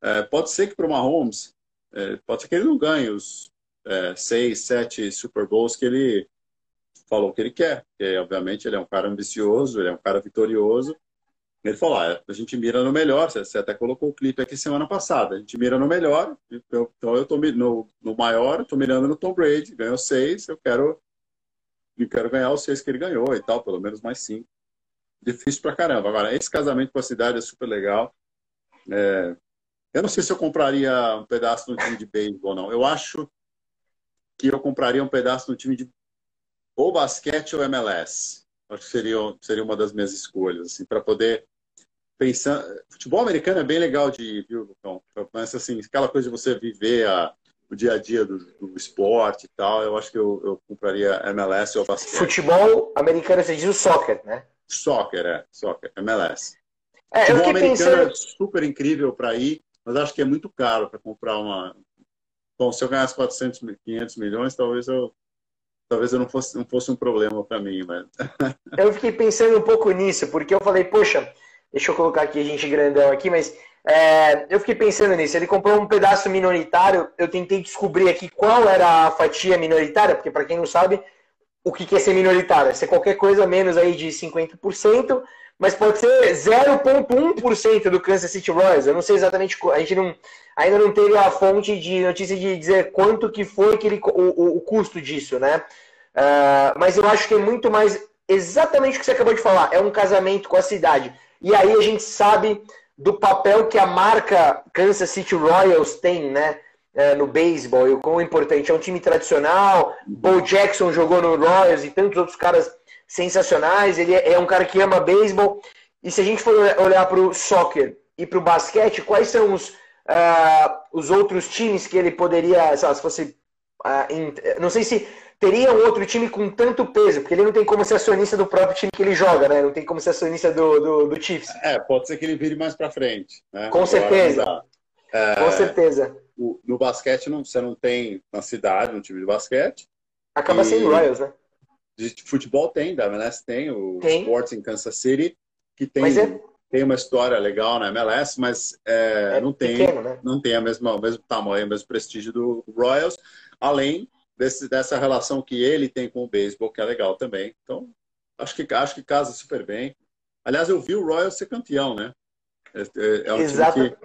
é, pode ser que para o Mahomes, é, pode ser que ele não ganhe os é, seis, sete Super Bowls que ele falou que ele quer, porque obviamente ele é um cara ambicioso, ele é um cara vitorioso. Ele falou: ah, a gente mira no melhor. Você até colocou o clipe aqui semana passada. A gente mira no melhor. Então eu estou no, no maior, estou mirando no Tom Brady. Ganhou seis, eu quero, eu quero ganhar os seis que ele ganhou e tal, pelo menos mais cinco difícil pra caramba. Agora, esse casamento com a cidade é super legal. É... Eu não sei se eu compraria um pedaço no time de beisebol, não. Eu acho que eu compraria um pedaço no time de ou basquete ou MLS. Acho que seria, seria uma das minhas escolhas, assim, para poder pensar. Futebol americano é bem legal de ir, viu, Lucão? Mas, assim, aquela coisa de você viver a, o dia a dia do, do, esporte e tal, eu acho que eu, eu compraria MLS ou basquete. Futebol americano, você diz o soccer, né? Soccer, é. Soccer, MLS. É, Futebol americano pensando... é super incrível para ir, mas acho que é muito caro para comprar uma. Bom, se eu ganhasse 400, 500 milhões, talvez eu talvez eu não fosse, não fosse um problema para mim, mas... eu fiquei pensando um pouco nisso, porque eu falei, poxa, deixa eu colocar aqui a gente grandão aqui, mas É, eu fiquei pensando nisso. Ele comprou um pedaço minoritário. Eu tentei descobrir aqui qual era a fatia minoritária, porque para quem não sabe, o que é ser minoritário? É ser qualquer coisa menos aí de 50%, mas pode ser 0,1% do Kansas City Royals. Eu não sei exatamente, a gente não, ainda não teve a fonte de notícia de dizer quanto que foi aquele, o, o custo disso, né? Uh, mas eu acho que é muito mais exatamente o que você acabou de falar. É um casamento com a cidade. E aí a gente sabe do papel que a marca Kansas City Royals tem, né? É, no beisebol e o quão importante. É um time tradicional. Bo Jackson jogou no Royals e tantos outros caras sensacionais. Ele é, é um cara que ama beisebol. E se a gente for olhar para o soccer e para o basquete, quais são os, uh, os outros times que ele poderia, lá, se fosse. Uh, in, não sei se teria um outro time com tanto peso, porque ele não tem como ser acionista do próprio time que ele joga, né? Não tem como ser acionista do, do, do Chiefs. É, pode ser que ele vire mais para frente. Né? Com certeza. É, com certeza. O, no basquete não, você não tem na cidade um time de basquete. Acaba e... sendo Royals, né? De futebol tem, da MLS tem, o tem. Sports em Kansas City, que tem, é... tem uma história legal na MLS, mas é, é não, tem, pequeno, né? não tem a mesma, o mesmo tamanho, o mesmo prestígio do Royals, além desse, dessa relação que ele tem com o beisebol, que é legal também. Então, acho que, acho que casa super bem. Aliás, eu vi o Royal ser campeão, né? É, é, é um Exato. time que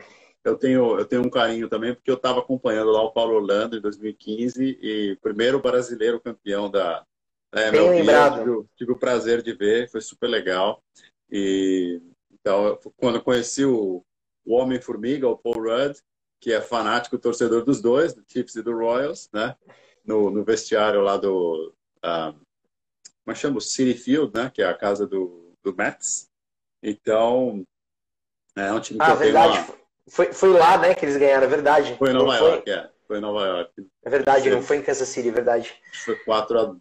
eu tenho, eu tenho um carinho também, porque eu estava acompanhando lá o Paulo Orlando em 2015 e primeiro brasileiro campeão da, é, Bem lembrado. Tive, tive, o prazer de ver, foi super legal. E então, quando eu conheci o, o Homem-Formiga, o Paul Rudd, que é fanático torcedor dos dois, do Chiefs e do Royals, né? no, no vestiário lá do. Uh, como é chama? City Field, né? Que é a casa do, do Mets. Então, é um time que ah, verdade. Uma... Foi, foi lá, né, que eles ganharam, é verdade. Foi em Nova não York, foi... é. Foi em Nova York. É verdade, não foi em Kansas City, é verdade. Foi 4 a 1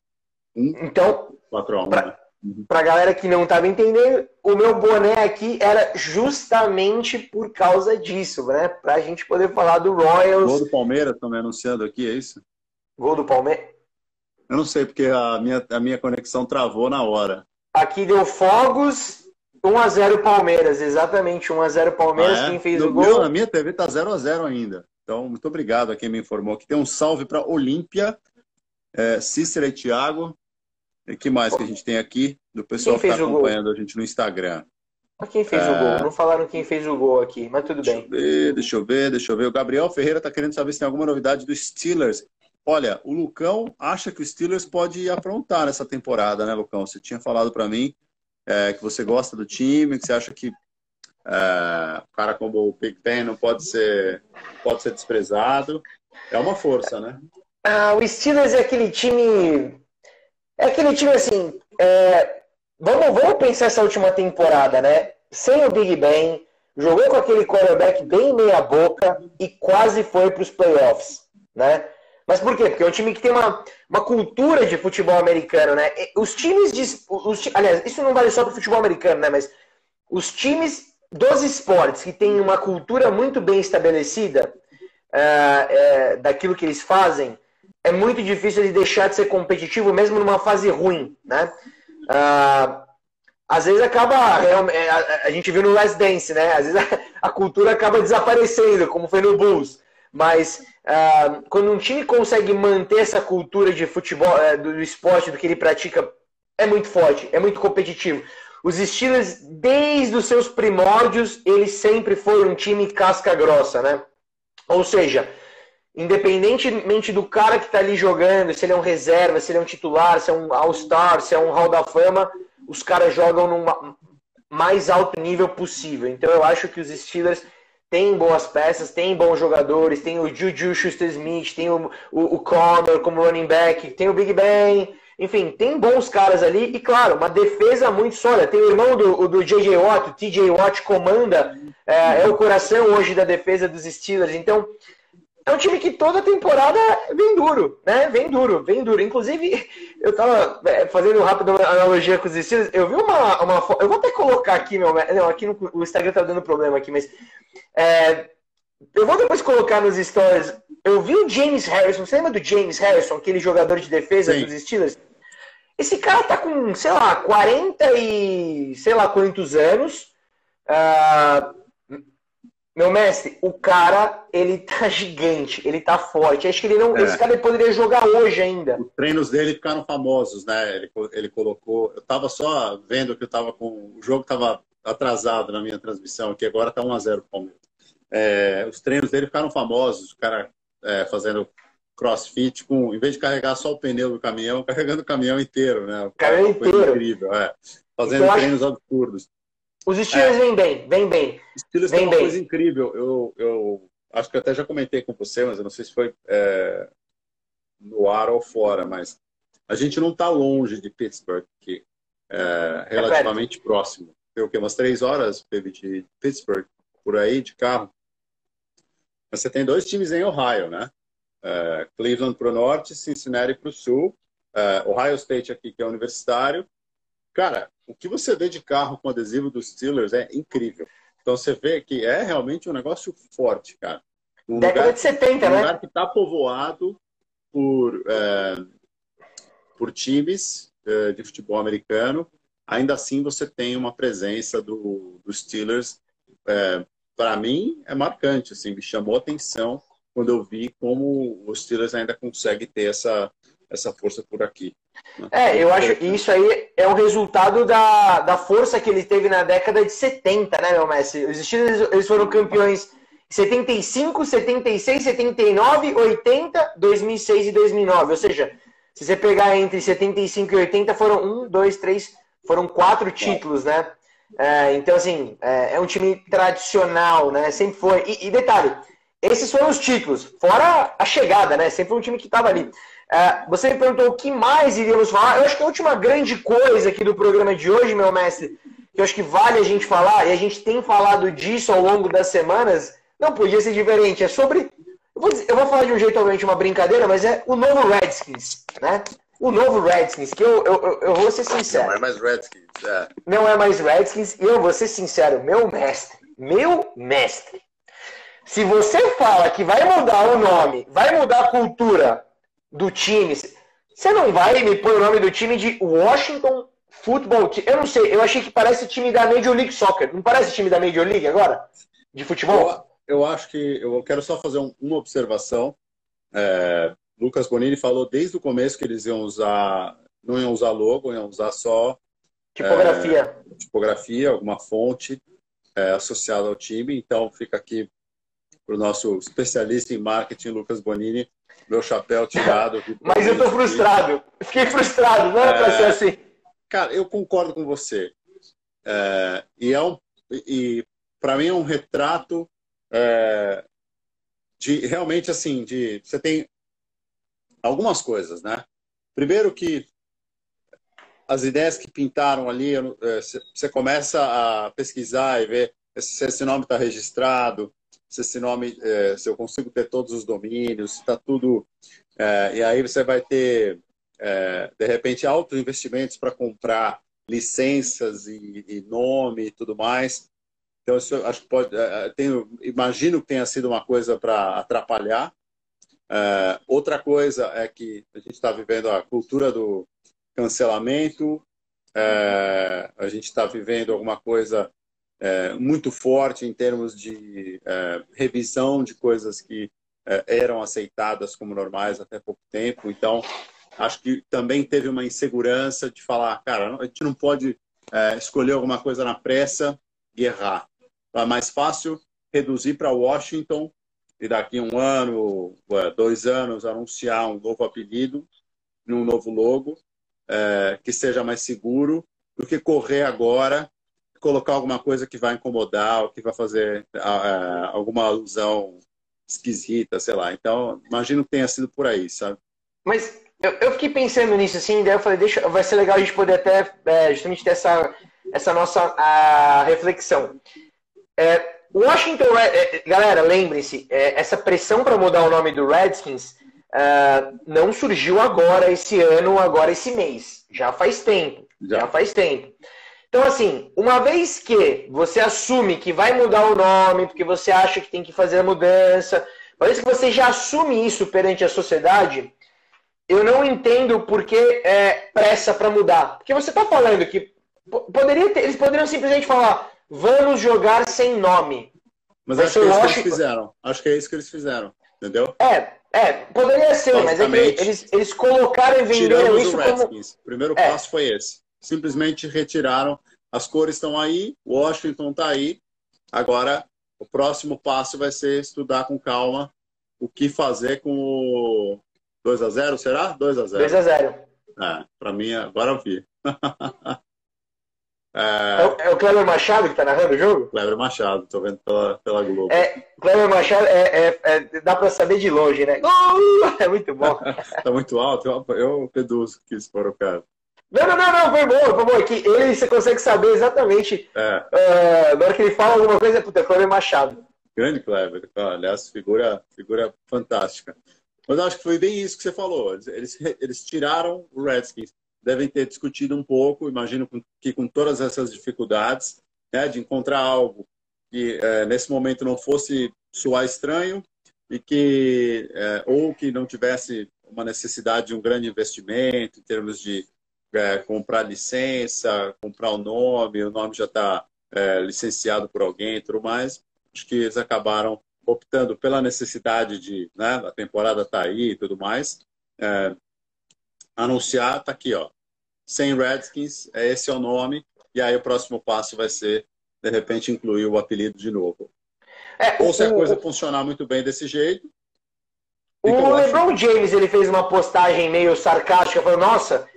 Então, 4 a 1 pra, né? uhum. pra galera que não estava entendendo, o meu boné aqui era justamente por causa disso, né? Pra gente poder falar do Royals. O do Palmeiras também anunciando aqui, é isso? Gol do Palmeiras? Eu não sei, porque a minha, a minha conexão travou na hora. Aqui deu fogos, 1x0 Palmeiras, exatamente, 1x0 Palmeiras. Ah, é? Quem fez no o gol? Meu, na minha TV tá 0x0 ainda. Então, muito obrigado a quem me informou. Aqui tem um salve para Olímpia, é, Cícera e Thiago. E que mais que a gente tem aqui? Do pessoal que está acompanhando a gente no Instagram. Quem fez é... o gol? Não falaram quem fez o gol aqui, mas tudo deixa bem. Eu ver, deixa eu ver, deixa eu ver. O Gabriel Ferreira está querendo saber se tem alguma novidade do Steelers. Olha, o Lucão acha que o Steelers pode aprontar nessa temporada, né, Lucão? Você tinha falado para mim é, que você gosta do time, que você acha que é, um cara como o Big Ben não pode ser, pode ser desprezado. É uma força, né? Ah, o Steelers é aquele time. É aquele time assim. É... Vamos, vamos pensar essa última temporada, né? Sem o Big Ben, jogou com aquele quarterback bem meia-boca e quase foi para os playoffs, né? Mas por quê? Porque é um time que tem uma, uma cultura de futebol americano, né? Os times de. Os, aliás, isso não vale só para o futebol americano, né? Mas os times dos esportes que têm uma cultura muito bem estabelecida uh, uh, daquilo que eles fazem, é muito difícil de deixar de ser competitivo, mesmo numa fase ruim, né? Uh, às vezes acaba. A, a, gente viu no Last Dance, né? Às vezes a, cultura acaba desaparecendo, como foi no Bulls. Mas Uh, quando um time consegue manter essa cultura de futebol, do, do, esporte, do que ele pratica, é muito forte, é muito competitivo. Os Steelers, desde os seus primórdios, eles sempre foram um time casca grossa, né? Ou seja, independentemente do cara que está ali jogando, se ele é um reserva, se ele é um titular, se é um All-Star, se é um Hall da Fama, os caras jogam no mais alto nível possível. Então eu acho que os Steelers tem boas peças, tem bons jogadores, tem o Juju Schuster-Smith, tem o, o, o Connor como running back, tem o Big Ben, enfim, tem bons caras ali e, claro, uma defesa muito sólida. Tem o irmão do, do J.J. Watt, o T.J. Watt comanda, é, é, o coração hoje da defesa dos Steelers. Então, é um time que toda temporada vem duro, né? Vem duro, vem duro. Inclusive, eu tava é, fazendo uma rápida analogia com os Steelers. Eu vi uma, uma Eu vou até colocar aqui, meu. Não, aqui no, o Instagram tá dando problema aqui, mas. É, eu vou depois colocar nos stories. Eu vi o James Harrison. Você lembra do James Harrison, aquele jogador de defesa Sim. dos Steelers? Esse cara tá com, sei lá, 40 e sei lá quantos anos. Uh, Meu mestre, o cara, ele tá gigante, ele tá forte. Acho que ele não. É. Esse cara poderia jogar hoje ainda. Os treinos dele ficaram famosos, né? Ele, ele colocou. Eu tava só vendo que eu tava com. O jogo tava atrasado na minha transmissão, que agora tá 1x0 o Palmeiras. É, os treinos dele ficaram famosos, o cara é, fazendo crossfit com, em vez de carregar só o pneu do caminhão, carregando o caminhão inteiro, né? O caminhão inteiro. incrível, é. Fazendo então, treinos acho... absurdos. Os Steelers é. vêm bem, vêm bem. Os Steelers vem uma bem. coisa incrível. Eu, eu acho que eu até já comentei com você, mas eu não sei se foi é, no ar ou fora, mas a gente não está longe de Pittsburgh, que é relativamente é próximo. Tem o quê? Umas três horas, de Pittsburgh, por aí, de carro. Mas você tem dois times em Ohio, né? Uh, Cleveland para o norte, Cincinnati para o sul, uh, Ohio State aqui, que é universitário. Cara, o que você vê de carro com adesivo dos Steelers é incrível. Então você vê que é realmente um negócio forte, cara. Um Década lugar, de 70, um né? Um lugar que está povoado por, uh, por times de futebol americano. Ainda assim, você tem uma presença do, dos Steelers. Para mim, é marcante. Assim, me chamou atenção quando eu vi como os Steelers ainda conseguem ter essa, essa força por aqui. Né? É, eu acho que isso aí é o resultado da, da força que ele teve na década de 70, né, meu mestre? Os Steelers eles foram campeões 75, 76, 79, 80, 2006 e 2009. Ou seja, se você pegar entre 75 e 80, foram um, dois, três, foram quatro títulos, né? É, então, assim, é, é, um time tradicional, né? Sempre foi. E, e detalhe, esses foram os títulos, fora a chegada, né? Sempre um time que estava ali. Uh, você me perguntou o que mais iríamos falar. Eu acho que a última grande coisa aqui do programa de hoje, meu mestre, que eu acho que vale a gente falar, e a gente tem falado disso ao longo das semanas, não podia ser diferente. É sobre. Eu vou, dizer, eu vou falar de um jeito, obviamente, uma brincadeira, mas é o novo Redskins, né? O novo Redskins, que eu, eu, eu vou ser sincero. Não é mais Redskins, é. Não é mais Redskins, e eu vou ser sincero, meu mestre, meu mestre. Se você fala que vai mudar o nome, vai mudar a cultura do time, você não vai me pôr o nome do time de Washington Football Team. Eu não sei, eu achei que parece time da Major League Soccer. Não parece time da Major League agora? De futebol? Eu, eu acho que eu quero só fazer um, uma observação. É, Lucas Bonini falou desde o começo que eles iam usar, não iam usar logo, iam usar só tipografia, é, tipografia, alguma fonte é, associada ao time. Então fica aqui para o nosso especialista em marketing, Lucas Bonini, meu chapéu tirado. Mas eu estou frustrado. Fiquei frustrado, não era é, para ser assim. Cara, eu concordo com você. É, e é um, e para mim é um retrato é, de realmente assim, de você tem algumas coisas, né? Primeiro que as ideias que pintaram ali, é, você começa a pesquisar e ver se esse nome está registrado, se esse nome, é, se eu consigo ter todos os domínios, está tudo. É, e aí você vai ter, é, de repente, altos investimentos para comprar licenças e, e, nome e tudo mais. Então, isso acho que pode. É, é, tenho, imagino que tenha sido uma coisa para atrapalhar. É, outra coisa é que a gente está vivendo a cultura do cancelamento, a gente está vivendo alguma coisa é, muito forte em termos de é, revisão de coisas que é, eram aceitadas como normais até pouco tempo. Então, acho que também teve uma insegurança de falar, cara, a gente não pode é, escolher alguma coisa na pressa e errar. É mais fácil reduzir para Washington e daqui um ano, dois anos, anunciar um novo apelido, um novo logo, é, que seja mais seguro do que correr agora colocar alguma coisa que vai incomodar ou que vai fazer uh, alguma alusão esquisita, sei lá. Então, imagino que tenha sido por aí, sabe? Mas eu, eu fiquei pensando nisso, assim, daí eu falei, deixa, vai ser legal a gente poder até é, justamente ter essa, essa nossa a, reflexão. É, Washington, é, galera, lembrem-se, é, essa pressão para mudar o nome do Redskins é, não surgiu agora, esse ano, agora esse mês. Já faz tempo. Já, já faz tempo. Então, assim, uma vez que você assume que vai mudar o nome, porque você acha que tem que fazer a mudança, uma vez que você já assume isso perante a sociedade, eu não entendo por que é, pressa para mudar. Porque você está falando que poderia ter, eles poderiam simplesmente falar, vamos jogar sem nome. Mas acho que é isso que eles fizeram. Acho que é isso que eles fizeram. Entendeu? É, é, poderia ser, mas é que eles, eles colocaram e venderam isso como... O primeiro é. passo foi esse. Simplesmente retiraram. As cores estão aí, Washington está aí. Agora, o próximo passo vai ser estudar com calma o que fazer com o 2 a 0 será? 2 a 0 2 a 0 É, para mim, agora eu vi. É... É, o, é Cleber Machado que está narrando o jogo? Cleber Machado, estou vendo pela, pela Globo. É, Cleber Machado, é, é, é dá para saber de longe, né? Uh, é muito bom. tá muito alto, eu, eu peduzo que isso for o cara. Não, não, não, não, foi bom, foi bom. É que ele você consegue saber exatamente é. uh, na hora que ele fala alguma coisa, puta, é Cleber Machado. Grande Cleber, aliás, figura, figura fantástica. Mas acho que foi bem isso que você falou. Eles, eles tiraram o Redskins devem ter discutido um pouco, imagino que com todas essas dificuldades, né, de encontrar algo que é, nesse momento não fosse soar estranho e que é, ou que não tivesse uma necessidade de um grande investimento em termos de é, comprar licença, comprar o nome, o nome já está é, licenciado por alguém, tudo mais. Acho que eles acabaram optando pela necessidade de, né, a temporada está aí e tudo mais, é, anunciar, está aqui, ó, sem Redskins, é esse é o nome, e aí o próximo passo vai ser, de repente, incluir o apelido de novo. É, Ou se a coisa funcionar muito bem desse jeito. O LeBron James ele fez uma postagem meio sarcástica, falou: Nossa,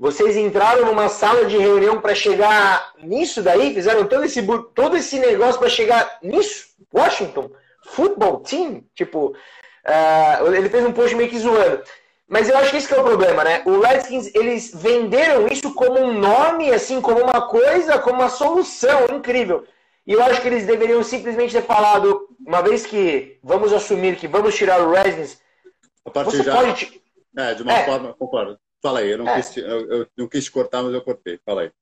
vocês entraram numa sala de reunião para chegar nisso daí? Fizeram todo esse, todo esse negócio para chegar nisso? Washington? Football team? Tipo, uh, ele fez um post meio que zoando. Mas eu acho que esse que é o problema, né? O Redskins, eles venderam isso como um nome, assim, como uma coisa, como uma solução incrível. E eu acho que eles deveriam simplesmente ter falado, uma vez que vamos assumir que vamos tirar o Redskins, a partir você já... pode... É, de uma é. forma, concordo. Fala aí, eu não, é. quis, eu, eu não quis te cortar, mas eu cortei. Fala aí.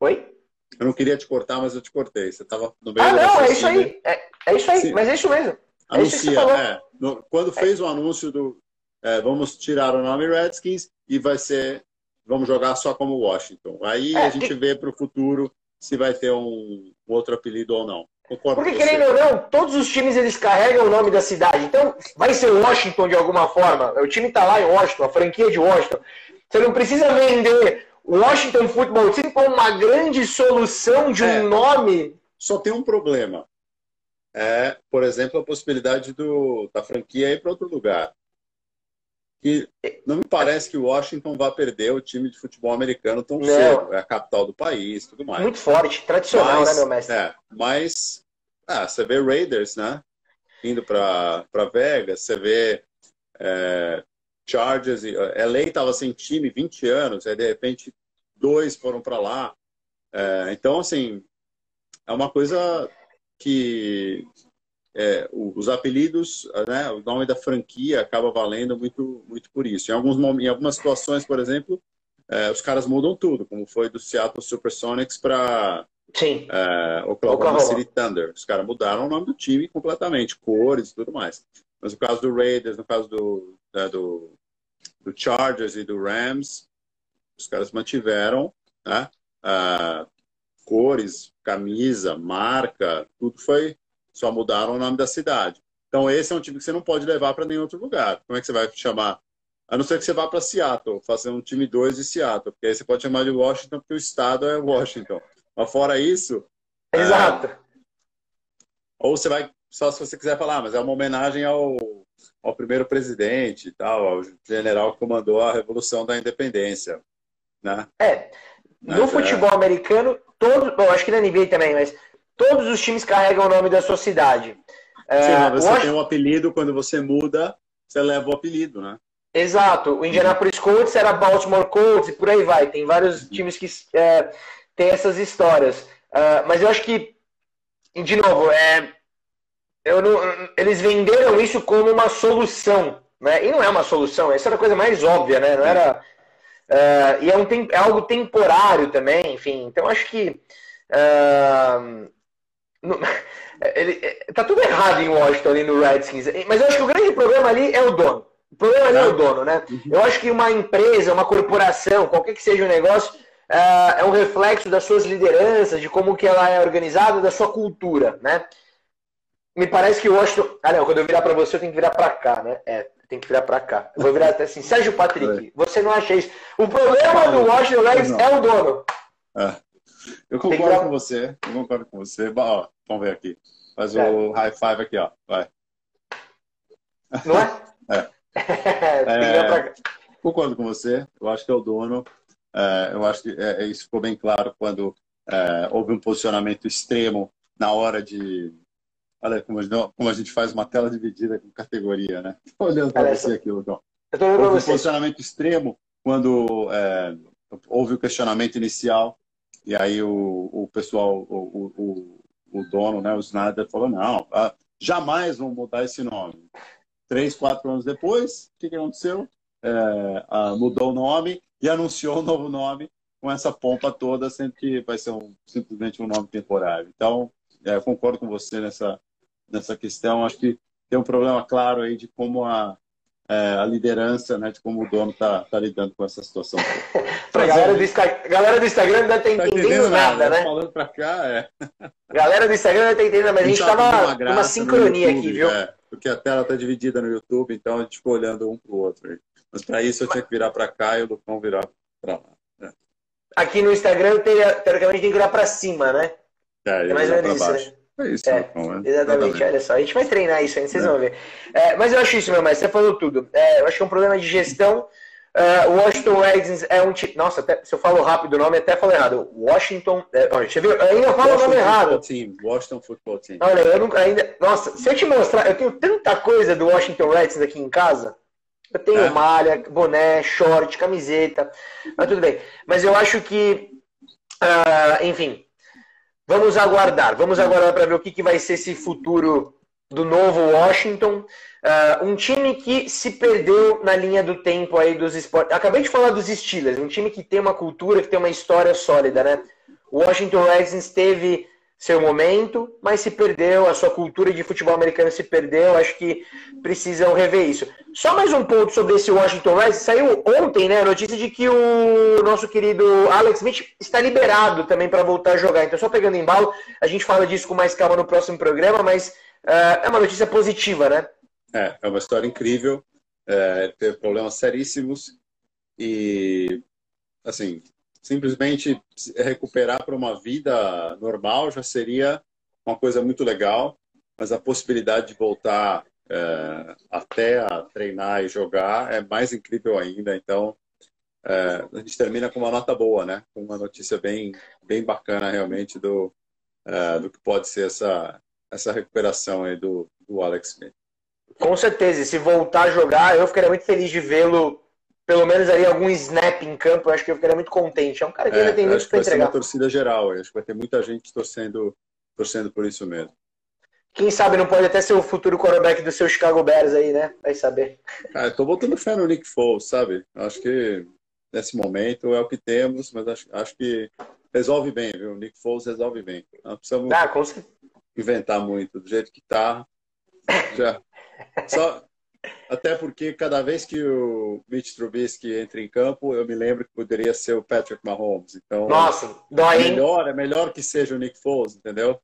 Oi? Eu não queria te cortar, mas eu te cortei. Você estava no meio Ah, não, é isso aí. É, é isso aí, Sim. mas é isso mesmo. Anuncia, é isso é. No, quando fez o anúncio do, é, vamos tirar o nome Redskins e vai ser, vamos jogar só como Washington. Aí é, a gente vê para o futuro se vai ter um, um outro apelido ou não. Concordo Porque, querendo ou não, todos os times eles carregam o nome da cidade. Então, vai ser Washington de alguma forma. O time está lá em Washington, a franquia de Washington. Você não precisa vender o Washington Football Team como uma grande solução de um é, nome. Só tem um problema. É, por exemplo, a possibilidade do, da franquia ir para outro lugar que não me parece que o Washington vá perder o time de futebol americano tão não. cedo. É a capital do país, tudo mais. Muito forte, tradicional, mas, né, meu mestre? É, mas ah, você vê Raiders, né? Indo para Vegas, você vê é, Chargers. LA estava sem time 20 anos, aí de repente dois foram para lá. É, então, assim, é uma coisa que é, os apelidos, né, o nome da franquia acaba valendo muito, muito por isso. Em, alguns, em algumas situações, por exemplo, é, os caras mudam tudo, como foi do Seattle Supersonics para é, Oklahoma, Oklahoma City Thunder. Os caras mudaram o nome do time completamente, cores e tudo mais. Mas no caso do Raiders, no caso do, né, do, do Chargers e do Rams, os caras mantiveram né, uh, cores, camisa, marca, tudo foi só mudaram o nome da cidade. Então, esse é um time que você não pode levar para nenhum outro lugar. Como é que você vai chamar? A não ser que você vá para Seattle, fazer um time 2 de Seattle, porque aí você pode chamar de Washington, porque o estado é Washington. Mas fora isso. Exato. É... Ou você vai, só se você quiser falar, mas é uma homenagem ao, ao primeiro presidente e tal, ao general que comandou a Revolução da Independência. Né? É. No mas, futebol é... americano, todo. Bom, acho que na NBA também, mas Todos os times carregam o nome da sua cidade. Sim, é, mas você tem um apelido, quando você muda, você leva o apelido, né? Exato. O Indianapolis Colts era Baltimore Colts e por aí vai. Tem vários uhum. times que é, têm essas histórias. É, mas eu acho que, de novo, é, não, eles venderam isso como uma solução. Né? E não é uma solução, essa era a coisa mais óbvia, né? Não era, é, e é, um, é algo temporário também, enfim. Então acho que. Uh, ele, é, tá tudo errado em Washington ali no Redskins. Mas eu acho que o grande problema ali é o dono. O problema ali é o dono, né? Uhum. Eu acho que uma empresa, uma corporação, qualquer que seja o negócio, é, é um reflexo das suas lideranças, de como que ela é organizada, da sua cultura, né? me parece que o Washington. Ah, não, quando eu virar para você, eu tenho que virar para cá, né? É, tem que virar para cá. Eu vou virar até assim, Sérgio Patrick, você não acha isso? O problema do Washington Redskins é o dono. É. Eu concordo com você, eu concordo com você. Ó, vamos ver aqui. Faz é. o high five aqui, ó. Vai. Não é? é. é concordo com você. Eu acho que é o dono. É, eu acho que é, isso ficou bem claro quando é, houve um posicionamento extremo na hora de. Olha como a, gente, como a gente faz uma tela dividida com categoria, né? Estou olhando para você aqui, Lucão. Houve um posicionamento extremo quando houve o questionamento inicial e aí o, o pessoal, o, o, o dono, né, o Snyder, falou: não, ah, jamais vão mudar esse nome. Três, quatro anos depois, o que, que aconteceu? É, mudou o nome e anunciou o um novo nome com essa pompa toda, sendo que vai ser um, simplesmente um nome temporário. Então, é, concordo com você nessa, nessa questão. Acho que tem um problema claro aí de como a, é, a liderança, né, de como o dono está tá lidando com essa situação. Pra galera, do galera do Instagram não está entendendo, tá entendendo nada, nada, né? Falando para cá, é. Galera do Instagram não está entendendo, mas a gente estava tá numa sincronia YouTube, aqui, viu? É, porque a tela está dividida no YouTube, então a gente ficou olhando um para o outro. Mas para isso eu tinha que virar para cá e o Lucão virar para lá. É. Aqui no Instagram, teoricamente, tem que virar para cima, né? É, é mais ou menos isso, né? É isso, é, é. Exatamente, olha só. A gente vai treinar isso ainda, vocês é. vão ver. É, mas eu acho isso, meu mestre, você falou tudo. É, eu acho que é um problema de gestão. Uh, Washington Redskins é um time. Nossa, até, se eu falo rápido o nome, até falo errado. Washington. É, você viu? Eu ainda falo o nome errado. Team. Washington Football Team. Olha, eu nunca ainda. Nossa, se eu te mostrar, eu tenho tanta coisa do Washington Redskins aqui em casa. Eu tenho é. malha, boné, short, camiseta, mas tudo bem. Mas eu acho que, uh, enfim, vamos aguardar. Vamos aguardar para ver o que, que vai ser esse futuro do novo Washington. Uh, um time que se perdeu na linha do tempo aí dos esportes. Acabei de falar dos Steelers, um time que tem uma cultura, que tem uma história sólida, né? O Washington Redskins teve seu momento, mas se perdeu, a sua cultura de futebol americano se perdeu, acho que precisam rever isso. Só mais um ponto sobre esse Washington Redskins, saiu ontem, né, a notícia de que o nosso querido Alex Smith está liberado também para voltar a jogar, então só pegando embalo, a gente fala disso com mais calma no próximo programa, mas uh, é uma notícia positiva, né? É, é uma história incrível, é, teve problemas seríssimos e, assim, simplesmente recuperar para uma vida normal já seria uma coisa muito legal, mas a possibilidade de voltar é, até a treinar e jogar é mais incrível ainda. Então, é, a gente termina com uma nota boa, né? Com uma notícia bem, bem bacana realmente do, é, do que pode ser essa, essa recuperação aí do, do Alex Smith. Com certeza, e se voltar a jogar, eu ficaria muito feliz de vê-lo pelo menos aí algum snap em campo, eu acho que eu ficaria muito contente. É um cara que é, ainda tem muito para entregar. Vai ser uma torcida geral, acho que vai ter muita gente torcendo, torcendo por isso mesmo. Quem sabe não pode até ser o futuro quarterback do seu Chicago Bears aí, né? Vai saber. Cara, eu tô botando fé no Nick Foles, sabe? Acho que nesse momento é o que temos, mas acho, acho que resolve bem, viu? O Nick Foles resolve bem. Não precisamos ah, inventar muito, do jeito que tá. Já. Só, até porque cada vez que o Mitch Trubisky entra em campo, eu me lembro que poderia ser o Patrick Mahomes. Então, Nossa, dói, é melhor, é melhor que seja o Nick Foles, entendeu?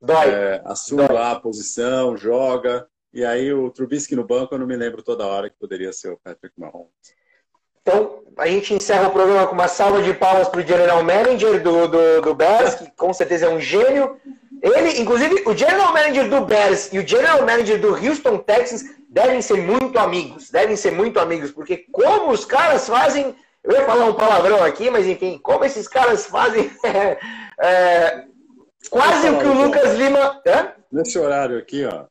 Dói. É, assume dói. lá a posição, joga. E aí o Trubisky no banco, eu não me lembro toda hora que poderia ser o Patrick Mahomes. Então, a gente encerra o programa com uma salva de palmas para o General Manager do, do, do Bears, que com certeza é um gênio. Ele, inclusive, o General Manager do Bears e o General Manager do Houston Texans devem ser muito amigos, devem ser muito amigos, porque como os caras fazem, eu ia falar um palavrão aqui, mas enfim, como esses caras fazem é, quase o que o Lucas Lima. Hã? Nesse horário aqui, ó.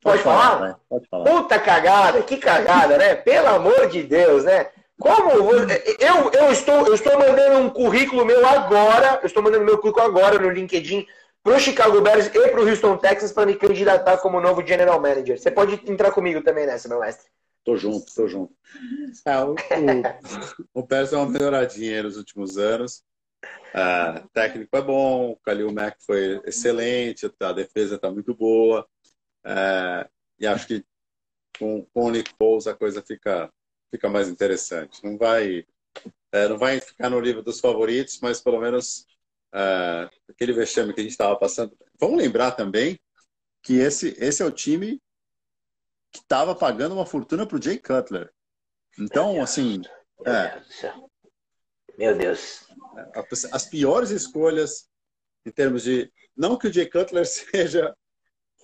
Pode, pode falar? falar? Pode falar. Puta cagada, que cagada, né? Pelo amor de Deus, né? Como eu, eu, estou, eu estou mandando um currículo meu agora, eu estou mandando meu currículo agora no LinkedIn pro Chicago Bears e pro Houston Texans para me candidatar como novo general manager. Você pode entrar comigo também nessa, meu mestre. Tô junto, tô junto. É, o, o, o Bears é uma melhoradinha nos últimos anos. Uh, o técnico é bom, o Khalil Mack foi excelente, a defesa está muito boa. Uh, e acho que com, com o Nick Foles a coisa fica, fica mais interessante. Não vai, é, não vai ficar no livro dos favoritos, mas pelo menos uh, aquele vexame que a gente estava passando. Vamos lembrar também que esse, esse é o time que estava pagando uma fortuna para o Jay Cutler. Então, assim. Meu é, Deus. Meu Deus. As piores escolhas em termos de. Não que o Jay Cutler seja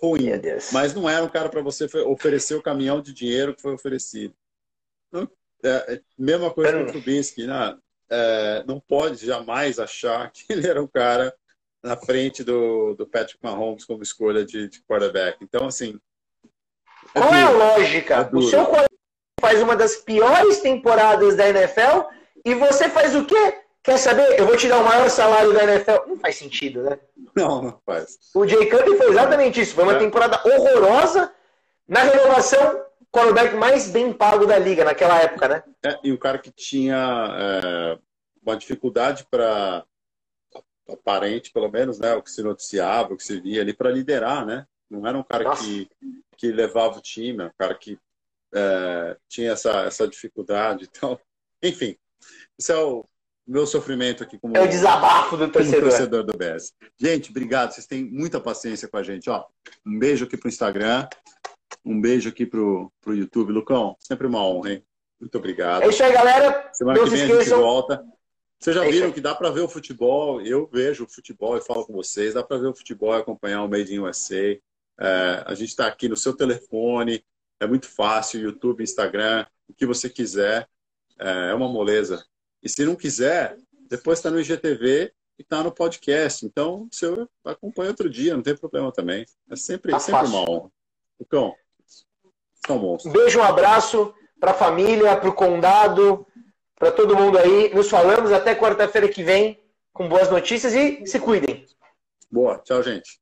ruim, mas não era um cara para você oferecer o caminhão de dinheiro que foi oferecido. Não, é, é, mesma coisa com o Trubisky, né? É, não pode jamais achar que ele era um cara na frente do, do Patrick Mahomes como escolha de, de quarterback. Então, assim. É Qual duro, é a lógica? É o seu faz uma das piores temporadas da NFL e você faz o quê? Quer saber? Eu vou te dar o maior salário da NFL. Não faz sentido, né? Não, não faz. O Jay Cutler foi exatamente isso. Foi uma é. temporada horrorosa. Na renovação, quarterback mais bem pago da liga naquela época, né? É, e o cara que tinha é, uma dificuldade para aparente, pelo menos, né? O que se noticiava, o que se via ali para liderar, né? Não era um cara que, que levava o time, um cara que é, tinha essa, essa dificuldade. Então, enfim, isso é o meu sofrimento aqui como é o desabafo do torcedor. torcedor do BS. Gente, obrigado. Vocês têm muita paciência com a gente. Ó, um beijo aqui pro Instagram, um beijo aqui pro, pro YouTube. Lucão, sempre uma honra, hein? Muito obrigado. É isso aí, galera. Semana Não que vem a gente volta. Vocês já é viram que dá para ver o futebol? Eu vejo o futebol e falo com vocês. Dá para ver o futebol e acompanhar o Made in USA. É, a gente está aqui no seu telefone. É muito fácil. YouTube, Instagram, o que você quiser. É, é uma moleza. E se não quiser, depois está no IGTV e está no podcast. Então, você acompanha outro dia, não tem problema também. É sempre, tá sempre uma honra. Lucão, são monstros. Um beijo, um abraço para a família, para o condado, para todo mundo aí. Nos falamos até quarta-feira que vem com boas notícias e se cuidem. Boa, tchau, gente.